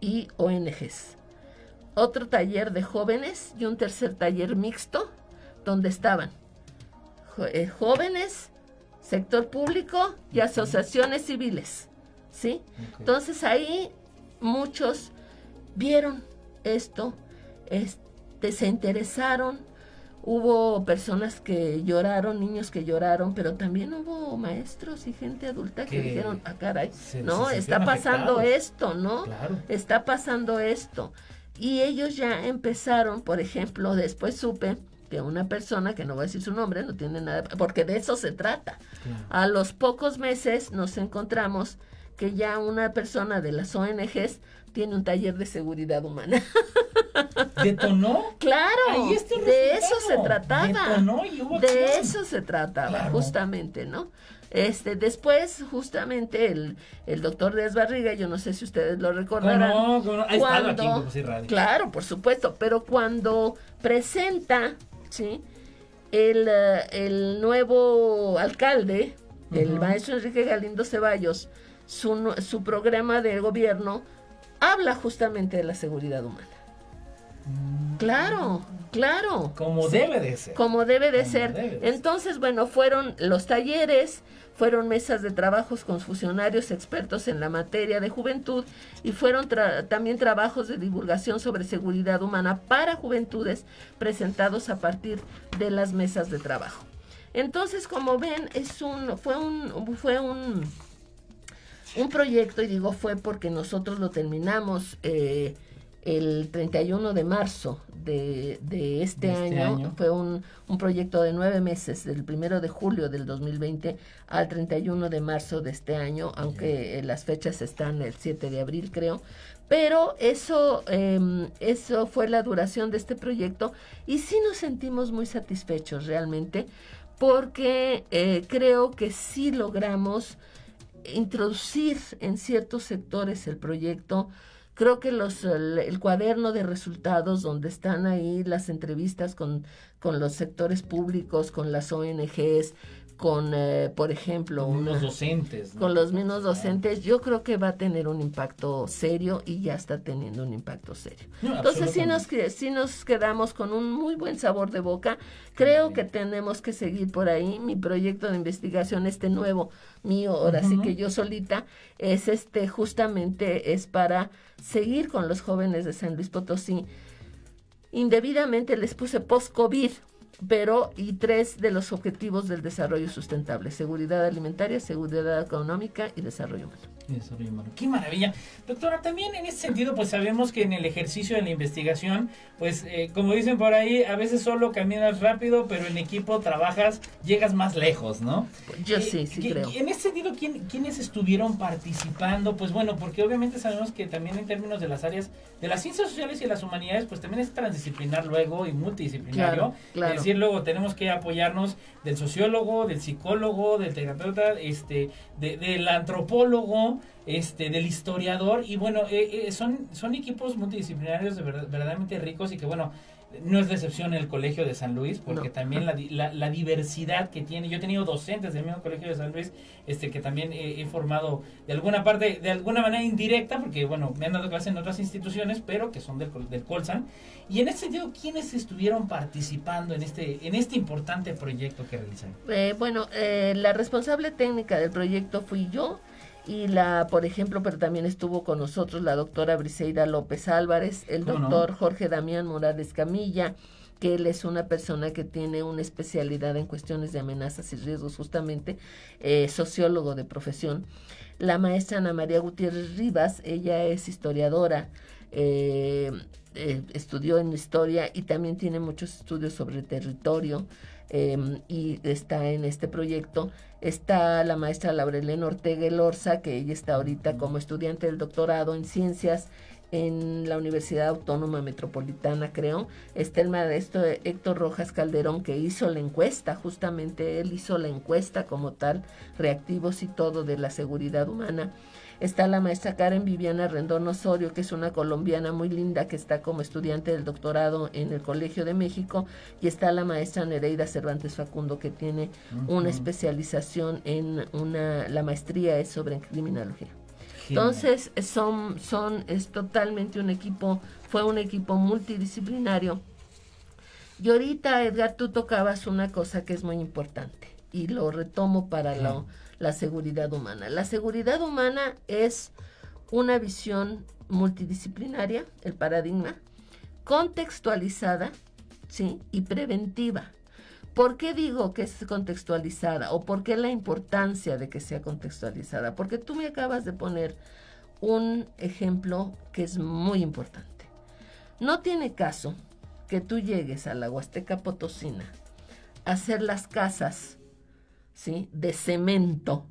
Speaker 1: y ONGs otro taller de jóvenes y un tercer taller mixto donde estaban eh, jóvenes sector público y asociaciones civiles, ¿sí? Entonces ahí muchos vieron esto, este, se interesaron, hubo personas que lloraron, niños que lloraron, pero también hubo maestros y gente adulta que, dijeron, ah, caray, no, está pasando esto, ¿no? Está pasando esto. Y ellos ya empezaron, por ejemplo, después supe que una persona, que no voy a decir su nombre, no tiene nada, porque de eso se trata. A los pocos meses nos encontramos que ya una persona de las ONGs tiene un taller de seguridad humana. <laughs>
Speaker 2: ¿Detonó?
Speaker 1: Claro, de eso se trataba. de eso se trataba, justamente, ¿no? Este, después, justamente, el, el doctor Díaz Barriga, yo no sé si ustedes lo recordarán.
Speaker 2: No, no, ha estado aquí en
Speaker 1: Claro, por supuesto, pero cuando presenta, ¿sí? El, eh, el nuevo alcalde, el maestro Enrique Galindo Ceballos, su, su programa de gobierno habla justamente de la seguridad humana. Claro, claro.
Speaker 2: Como debe de ser.
Speaker 1: Como debe de ser. Entonces, bueno, fueron los talleres, fueron mesas de trabajos con funcionarios expertos en la materia de juventud y fueron también trabajos de divulgación sobre seguridad humana para juventudes presentados a partir de las mesas de trabajo. Entonces, como ven, es un fue un fue un un proyecto, y digo fue porque nosotros lo terminamos eh, el 31 de marzo de, de, este, este año. Fue un, un, proyecto de nueve meses, del primero de julio del 2020 al 31 de marzo de este año, aunque eh, las fechas están el 7 de abril, creo. Pero eso, eh, eso fue la duración de este proyecto y sí nos sentimos muy satisfechos realmente porque eh, creo que sí logramos introducir en ciertos sectores el proyecto. Creo que los, el, cuaderno de resultados donde están ahí las entrevistas con, con los sectores públicos, con las ONGs, con, eh, por ejemplo,
Speaker 2: con los docentes.
Speaker 1: Con los mismos docentes, yo creo que va a tener un impacto serio y ya está teniendo un impacto serio. Entonces, si nos, si nos quedamos con un muy buen sabor de boca. Creo que tenemos que seguir por ahí. Mi proyecto de investigación, este nuevo mío, ahora sí que yo solita, es este, justamente es para seguir con los jóvenes de San Luis Potosí. Indebidamente les puse post-COVID, pero y tres de los objetivos del desarrollo sustentable, seguridad alimentaria, seguridad económica y desarrollo humano.
Speaker 2: Qué maravilla. Doctora, también en ese sentido, pues sabemos que en el ejercicio de la investigación, pues eh, como dicen por ahí, a veces solo caminas rápido, pero en equipo trabajas, llegas más lejos, ¿no?
Speaker 1: Yo eh, sí, sí creo.
Speaker 2: En ese sentido, ¿quién, ¿quiénes estuvieron participando? Pues bueno, porque obviamente sabemos que también en términos de las áreas de las ciencias sociales y las humanidades, pues también es transdisciplinar luego y multidisciplinario. Es decir, luego tenemos que apoyarnos del sociólogo, del psicólogo, del terapeuta, este, del antropólogo, este, del historiador. Y bueno, eh, eh, son, son equipos multidisciplinarios de verdaderamente ricos y que bueno, no es decepción el Colegio de San Luis, porque también la, la, diversidad que tiene. Yo he tenido docentes del mismo Colegio de San Luis, este que también he, formado de alguna parte, de alguna manera indirecta, porque bueno, me han dado clases en otras instituciones, pero que son del, del Colsan. Y en ese sentido, ¿quiénes estuvieron participando en este, en este importante proyecto que realizan?
Speaker 1: Eh, bueno, la responsable técnica del proyecto fui yo y la, por ejemplo, pero también estuvo con nosotros la doctora Briseida López Álvarez, el doctor Jorge Damián Morales Camilla, que él es una persona que tiene una especialidad en cuestiones de amenazas y riesgos, justamente, eh, sociólogo de profesión. La maestra Ana María Gutiérrez Rivas, ella es historiadora, eh, eh, estudió en historia y también tiene muchos estudios sobre territorio. Em, y está en este proyecto. Está la maestra Laurelena Ortega Elorza, que ella está ahorita como estudiante del doctorado en ciencias en la Universidad Autónoma Metropolitana, creo. Está el maestro Héctor Rojas Calderón, que hizo la encuesta, justamente él hizo la encuesta como tal, reactivos y todo de la seguridad humana. Está la maestra Karen Viviana Rendón Osorio, que es una colombiana muy linda que está como estudiante del doctorado en el Colegio de México. Y está la maestra Nereida Cervantes Facundo, que tiene una especialización en una, la maestría es sobre criminología. Entonces, son, son, es totalmente un equipo, fue un equipo multidisciplinario. Y ahorita, Edgar, tú tocabas una cosa que es muy importante. y lo retomo para la, la seguridad humana. La seguridad humana es una visión multidisciplinaria, el paradigma, contextualizada, ¿sí? Y preventiva. ¿Por qué digo que es contextualizada o por qué la importancia de que sea contextualizada? Porque tú me acabas de poner un ejemplo que es muy importante. No tiene caso que tú llegues a la Huasteca Potosina a hacer las casas, ¿sí? De cemento,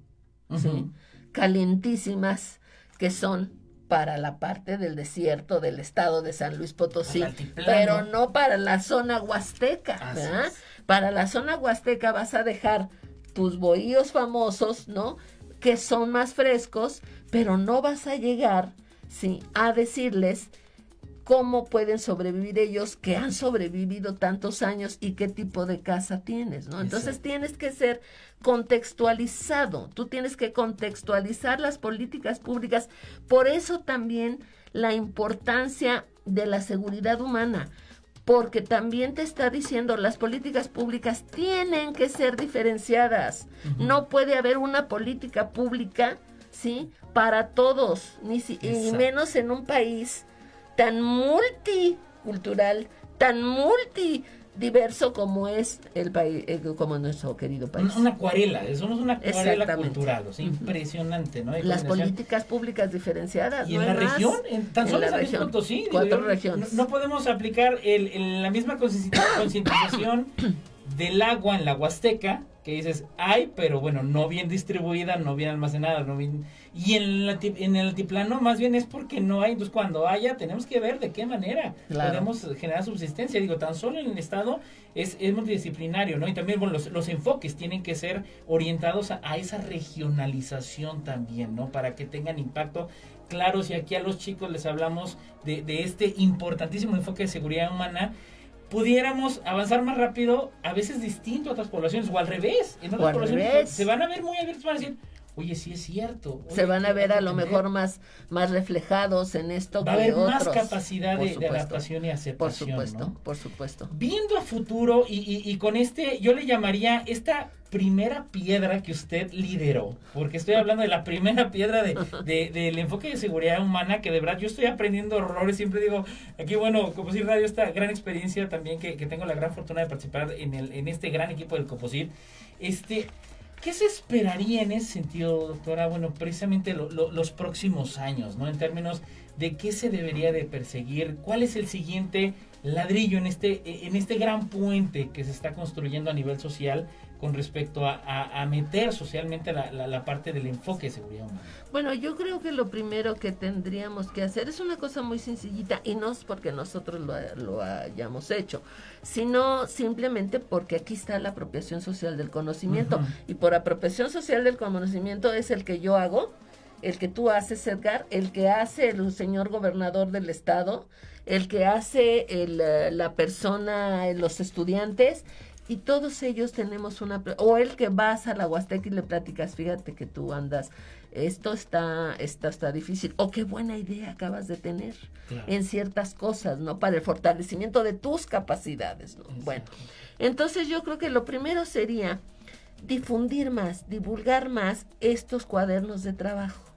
Speaker 1: ¿sí? Calentísimas que son para la parte del desierto del estado de San Luis Potosí, pero no para la zona huasteca, ¿verdad? Para la zona huasteca vas a dejar tus bohíos famosos, ¿no? Que son más frescos, pero no vas a llegar, ¿sí? A decirles cómo pueden sobrevivir ellos que han sobrevivido tantos años y qué tipo de casa tienes, ¿no? Entonces tienes que ser contextualizado, tú tienes que contextualizar las políticas públicas, por eso también la importancia de la seguridad humana, porque también te está diciendo las políticas públicas tienen que ser diferenciadas, no puede haber una política pública, ¿sí? Para todos, ni y menos en un país tan multicultural, tan multidiverso como es el país, eh, como nuestro querido país.
Speaker 2: Una, acuarela, somos una acuarela cultural, o sea, impresionante, ¿no?
Speaker 1: Las políticas públicas diferenciadas.
Speaker 2: Y en la región, en tan solo en la región,
Speaker 1: cuatro regiones.
Speaker 2: No, podemos aplicar el, la misma <coughs> concientización <coughs> del agua en la Huasteca, que dices, hay, pero bueno, no bien distribuida, no bien almacenada, no bien... Y en, en el altiplano más bien es porque no hay, entonces cuando haya tenemos que ver de qué manera podemos generar subsistencia. Digo, tan solo en el Estado es, es multidisciplinario, ¿no? Y también, bueno, los, los enfoques tienen que ser orientados a, a, esa regionalización también, ¿no? Para que tengan impacto. Claro, si aquí a los chicos les hablamos de, de este importantísimo enfoque de seguridad humana, pudiéramos avanzar más rápido, a veces distinto a otras poblaciones, o al revés. En otras poblaciones se van a ver muy abiertos, van a decir, oye, sí es cierto.
Speaker 1: se van a ver a lo mejor más, más reflejados en esto
Speaker 2: Va a haber más capacidad de, adaptación y aceptación.
Speaker 1: Por supuesto, por supuesto.
Speaker 2: Viendo a futuro y, y, con este, yo le llamaría esta primera piedra que usted lideró, porque estoy hablando de la primera piedra de, del enfoque de seguridad humana, que de verdad yo estoy aprendiendo horrores, siempre digo, aquí bueno, Composite Radio, esta gran experiencia también que, que tengo la gran fortuna de participar en, el, en este gran equipo del Composite, este, ¿Qué se esperaría en ese sentido, doctora? Bueno, precisamente los próximos años, ¿no? En términos de qué se debería de perseguir, cuál es el siguiente ladrillo en este, en este gran puente que se está construyendo a nivel social con respecto a, meter socialmente la, la, parte del enfoque de seguridad humana?
Speaker 1: Bueno, yo creo que lo primero que tendríamos que hacer es una cosa muy sencillita y no es porque nosotros lo, lo hayamos hecho, sino simplemente porque aquí está la apropiación social del conocimiento y por apropiación social del conocimiento es el que yo hago, el que tú haces, Edgar, el que hace el señor gobernador del estado, el que hace el, eh, la persona, los estudiantes, y todos ellos tenemos una o el que vas a la Huasteca y le platicas fíjate que tú andas esto está está está difícil o qué buena idea acabas de tener en ciertas cosas no para el fortalecimiento de tus capacidades ¿no? bueno entonces yo creo que lo primero sería difundir más divulgar más estos cuadernos de trabajo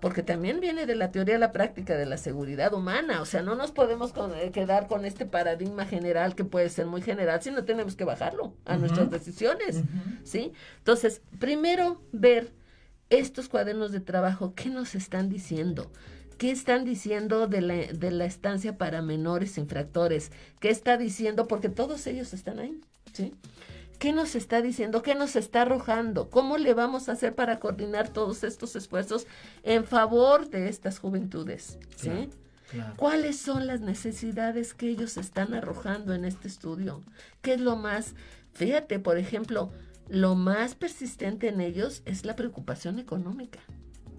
Speaker 1: porque también viene de la teoría a la práctica de la seguridad humana, o sea, no nos podemos eh, quedar con este paradigma general que puede ser muy general, sino tenemos que bajarlo a nuestras decisiones, ¿sí? Entonces, primero ver estos cuadernos de trabajo, ¿qué nos están diciendo? ¿Qué están diciendo de la, de la estancia para menores infractores? ¿Qué está diciendo? Porque todos ellos están ahí, ¿sí? ¿Qué nos está diciendo? ¿Qué nos está arrojando? ¿Cómo le vamos a hacer para coordinar todos estos esfuerzos en favor de estas juventudes? ¿sí? ¿Cuáles son las necesidades que ellos están arrojando en este estudio? ¿Qué es lo más? Fíjate, por ejemplo, lo más persistente en ellos es la preocupación económica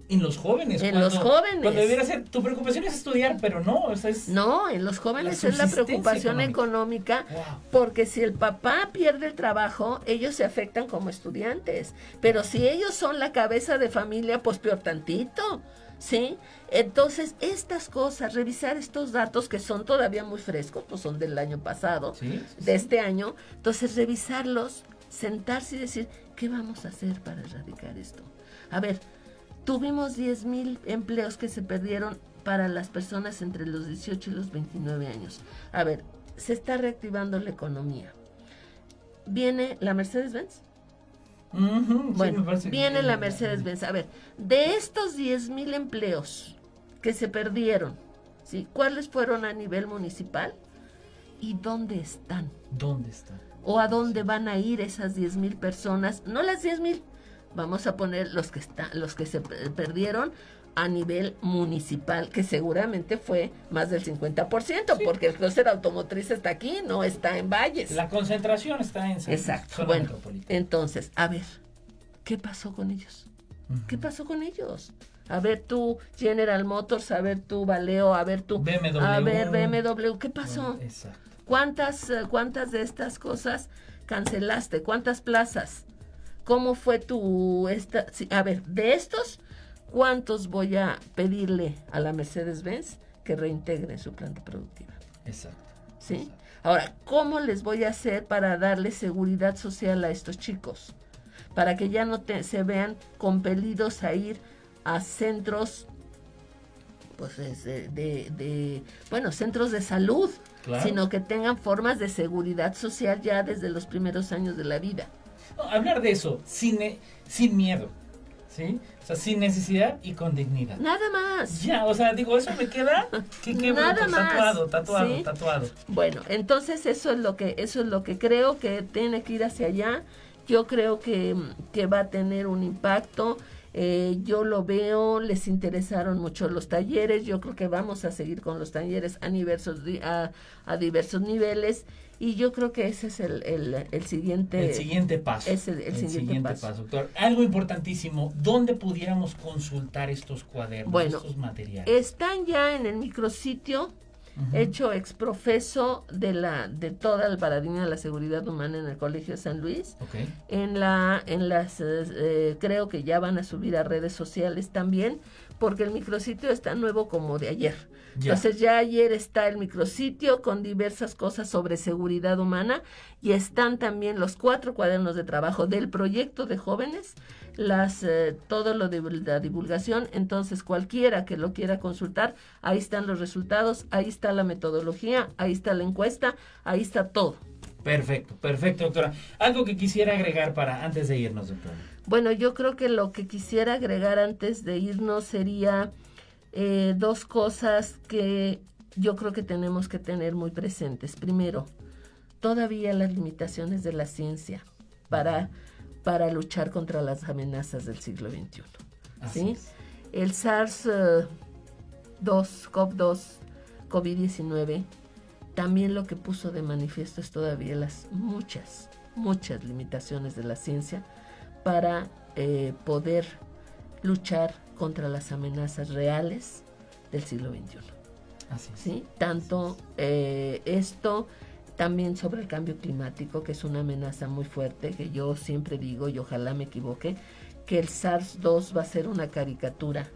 Speaker 2: en los jóvenes.
Speaker 1: En los jóvenes.
Speaker 2: Cuando debiera ser, tu preocupación es estudiar, pero no, es...
Speaker 1: No, en los jóvenes es la preocupación económica, porque si el papá pierde el trabajo, ellos se afectan como estudiantes. Pero si ellos son la cabeza de familia, pues peor tantito. ¿Sí? Entonces, estas cosas, revisar estos datos que son todavía muy frescos, pues son del año pasado, de este año, entonces revisarlos sentarse y decir, ¿qué vamos a hacer para erradicar esto? A ver, tuvimos 10 mil empleos que se perdieron para las personas entre los 18 y los 29 años. A ver, se está reactivando la economía. Viene la Mercedes-Benz. bueno, viene la Mercedes-Benz. A ver, de estos 10 mil empleos que se perdieron, ¿sí? ¿cuáles fueron a nivel municipal? ¿Y dónde están?
Speaker 2: ¿Dónde están?
Speaker 1: ¿O a dónde van a ir esas 10 mil personas? No las 10 mil, vamos a poner los que, están, los que se perdieron a nivel municipal, que seguramente fue más del 50%, porque el clúster automotriz está aquí, no está en Valles.
Speaker 2: La concentración está en
Speaker 1: Exacto. bueno, entonces, a ver, ¿qué pasó con ellos? ¿Qué pasó con ellos? A ver tú, General Motors, a ver tú, Valeo, a ver tú, BMW. a ver BMW, ¿qué pasó? exacto. ¿Cuántas, eh, ¿Cuántas de estas cosas cancelaste? ¿Cuántas plazas? ¿Cómo fue tu... Esta, a ver, de estos, ¿cuántos voy a pedirle a la Mercedes-Benz que reintegre su planta productiva?
Speaker 2: Exacto.
Speaker 1: ¿Sí? Ahora, ¿cómo les voy a hacer para darle seguridad social a estos chicos? Para que ya no se vean compelidos a ir a centros, pues de, de, bueno, centros de salud, sino que tengan formas de seguridad social ya desde los primeros años de la vida.
Speaker 2: Hablar de eso, sin, sin miedo. ¿sí? O sea, sin necesidad y con dignidad.
Speaker 1: Nada más.
Speaker 2: Ya, o sea, digo, eso me queda que Nada más. tatuado, tatuado, tatuado.
Speaker 1: Bueno, entonces eso es lo que eso es lo que creo que tiene que ir hacia allá. Yo creo que, que va a tener un impacto. Eh, yo lo veo, les interesaron mucho los talleres, yo creo que vamos a seguir con los talleres a, diversos, a, a diversos niveles y yo creo que ese es el, el, siguiente...
Speaker 2: El siguiente paso.
Speaker 1: Es el, siguiente, paso.
Speaker 2: doctor. Algo importantísimo, ¿dónde pudiéramos consultar estos cuadernos, estos materiales?
Speaker 1: Están ya en el micrositio hecho exprofeso de la de toda el paradigma de la seguridad humana en el Colegio de San Luis. En la en las eh, eh, creo que ya van a subir a redes sociales también porque el micrositio está nuevo como de ayer. Entonces ya ayer está el micrositio con diversas cosas sobre seguridad humana y están también los cuatro cuadernos de trabajo del proyecto de jóvenes las eh, todo lo de la divulgación, entonces cualquiera que lo quiera consultar, ahí están los resultados, ahí está la metodología, ahí está la encuesta, ahí está todo.
Speaker 2: Perfecto, perfecto, doctora. Algo que quisiera agregar para antes de irnos, doctora.
Speaker 1: Bueno, yo creo que lo que quisiera agregar antes de irnos sería eh, dos cosas que yo creo que tenemos que tener muy presentes. Primero, todavía las limitaciones de la ciencia para para luchar contra las amenazas del siglo XXI. ¿sí? El SARS-2, CoV-2, COVID-19, también lo que puso de manifiesto es todavía las muchas, muchas limitaciones de la ciencia para eh, poder luchar contra las amenazas reales del siglo XXI. Así ¿Sí? Tanto eh, esto también sobre el cambio climático, que es una amenaza muy fuerte, que yo siempre digo, y ojalá me equivoque, que el SARS-2 va a ser una caricatura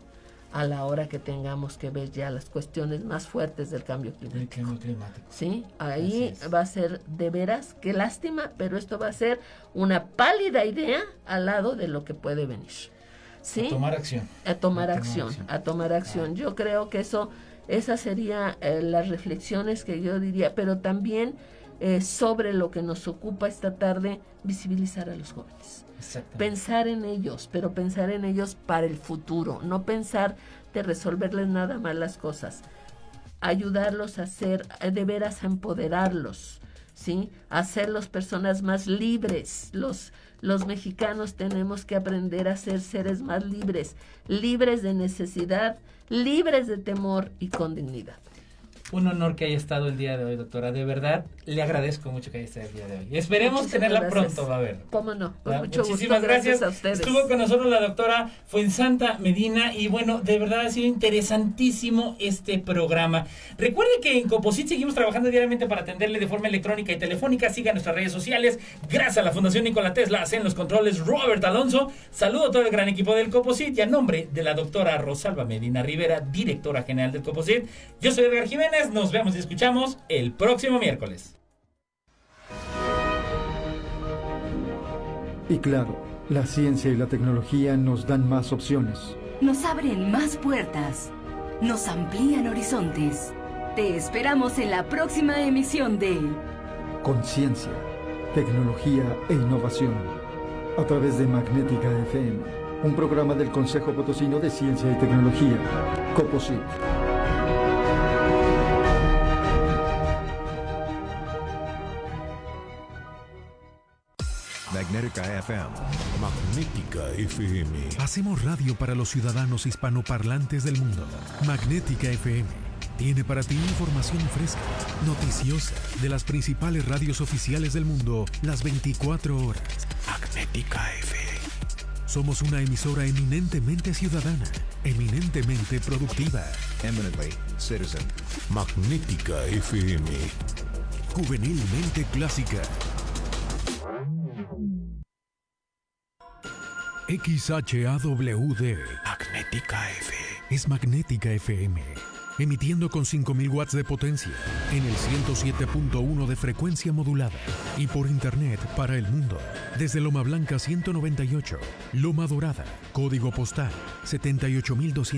Speaker 1: a la hora que tengamos que ver ya las cuestiones más fuertes del cambio climático. Sí, ahí va a ser de veras, qué lástima, pero esto va a ser una pálida idea al lado de lo que puede venir. ¿Sí?
Speaker 2: A tomar acción.
Speaker 1: A tomar, acción, a tomar acción. Yo creo que eso esas serían eh, las reflexiones que yo diría, pero también eh, sobre lo que nos ocupa esta tarde, visibilizar a los jóvenes. Pensar en ellos, pero pensar en ellos para el futuro, no pensar de resolverles nada más las cosas. Ayudarlos a ser, de veras a empoderarlos, ¿sí? Hacerlos personas más libres. Los, los mexicanos tenemos que aprender a ser seres más libres, libres de necesidad, libres de temor y con dignidad.
Speaker 2: Un honor que haya estado el día de hoy, doctora. De verdad, le agradezco mucho que haya estado el día de hoy. Esperemos tenerla pronto, va a ver.
Speaker 1: ¿Cómo no?
Speaker 2: Con mucho Muchísimas gracias. a ustedes. Estuvo con nosotros la doctora Fuensanta Medina y bueno, de verdad ha sido interesantísimo este programa. Recuerde que en Composit seguimos trabajando diariamente para atenderle de forma electrónica y telefónica. Siga nuestras redes sociales. Gracias a la Fundación Nikola Tesla, hacen los controles Robert Alonso. Saludo a todo el gran equipo del Composit y a nombre de la doctora Rosalba Medina Rivera, directora general del Composit. Yo soy Edgar Jiménez nos vemos y escuchamos el próximo miércoles.
Speaker 3: Y claro, la ciencia y la tecnología nos dan más opciones.
Speaker 6: Nos abren más puertas. Nos amplían horizontes. Te esperamos en la próxima emisión de
Speaker 3: Conciencia, tecnología e innovación. A través de Magnética FM, un programa del Consejo Potosino de Ciencia y Tecnología, COPOSIT.
Speaker 7: Magnética FM.
Speaker 4: Magnética FM. Hacemos radio para los ciudadanos hispanoparlantes del mundo. Magnética FM. Tiene para ti información fresca, noticiosa, de las principales radios oficiales del mundo, las 24 horas. Magnética FM. Somos una emisora eminentemente ciudadana, eminentemente productiva.
Speaker 7: Eminently citizen.
Speaker 4: Magnética FM. Juvenilmente clásica. XHAWD. Magnética F. Es Magnética FM. Emitiendo con 5000 watts de potencia en el 107.1 de frecuencia modulada y por internet para el mundo desde Loma Blanca 198, Loma Dorada, código postal 78200.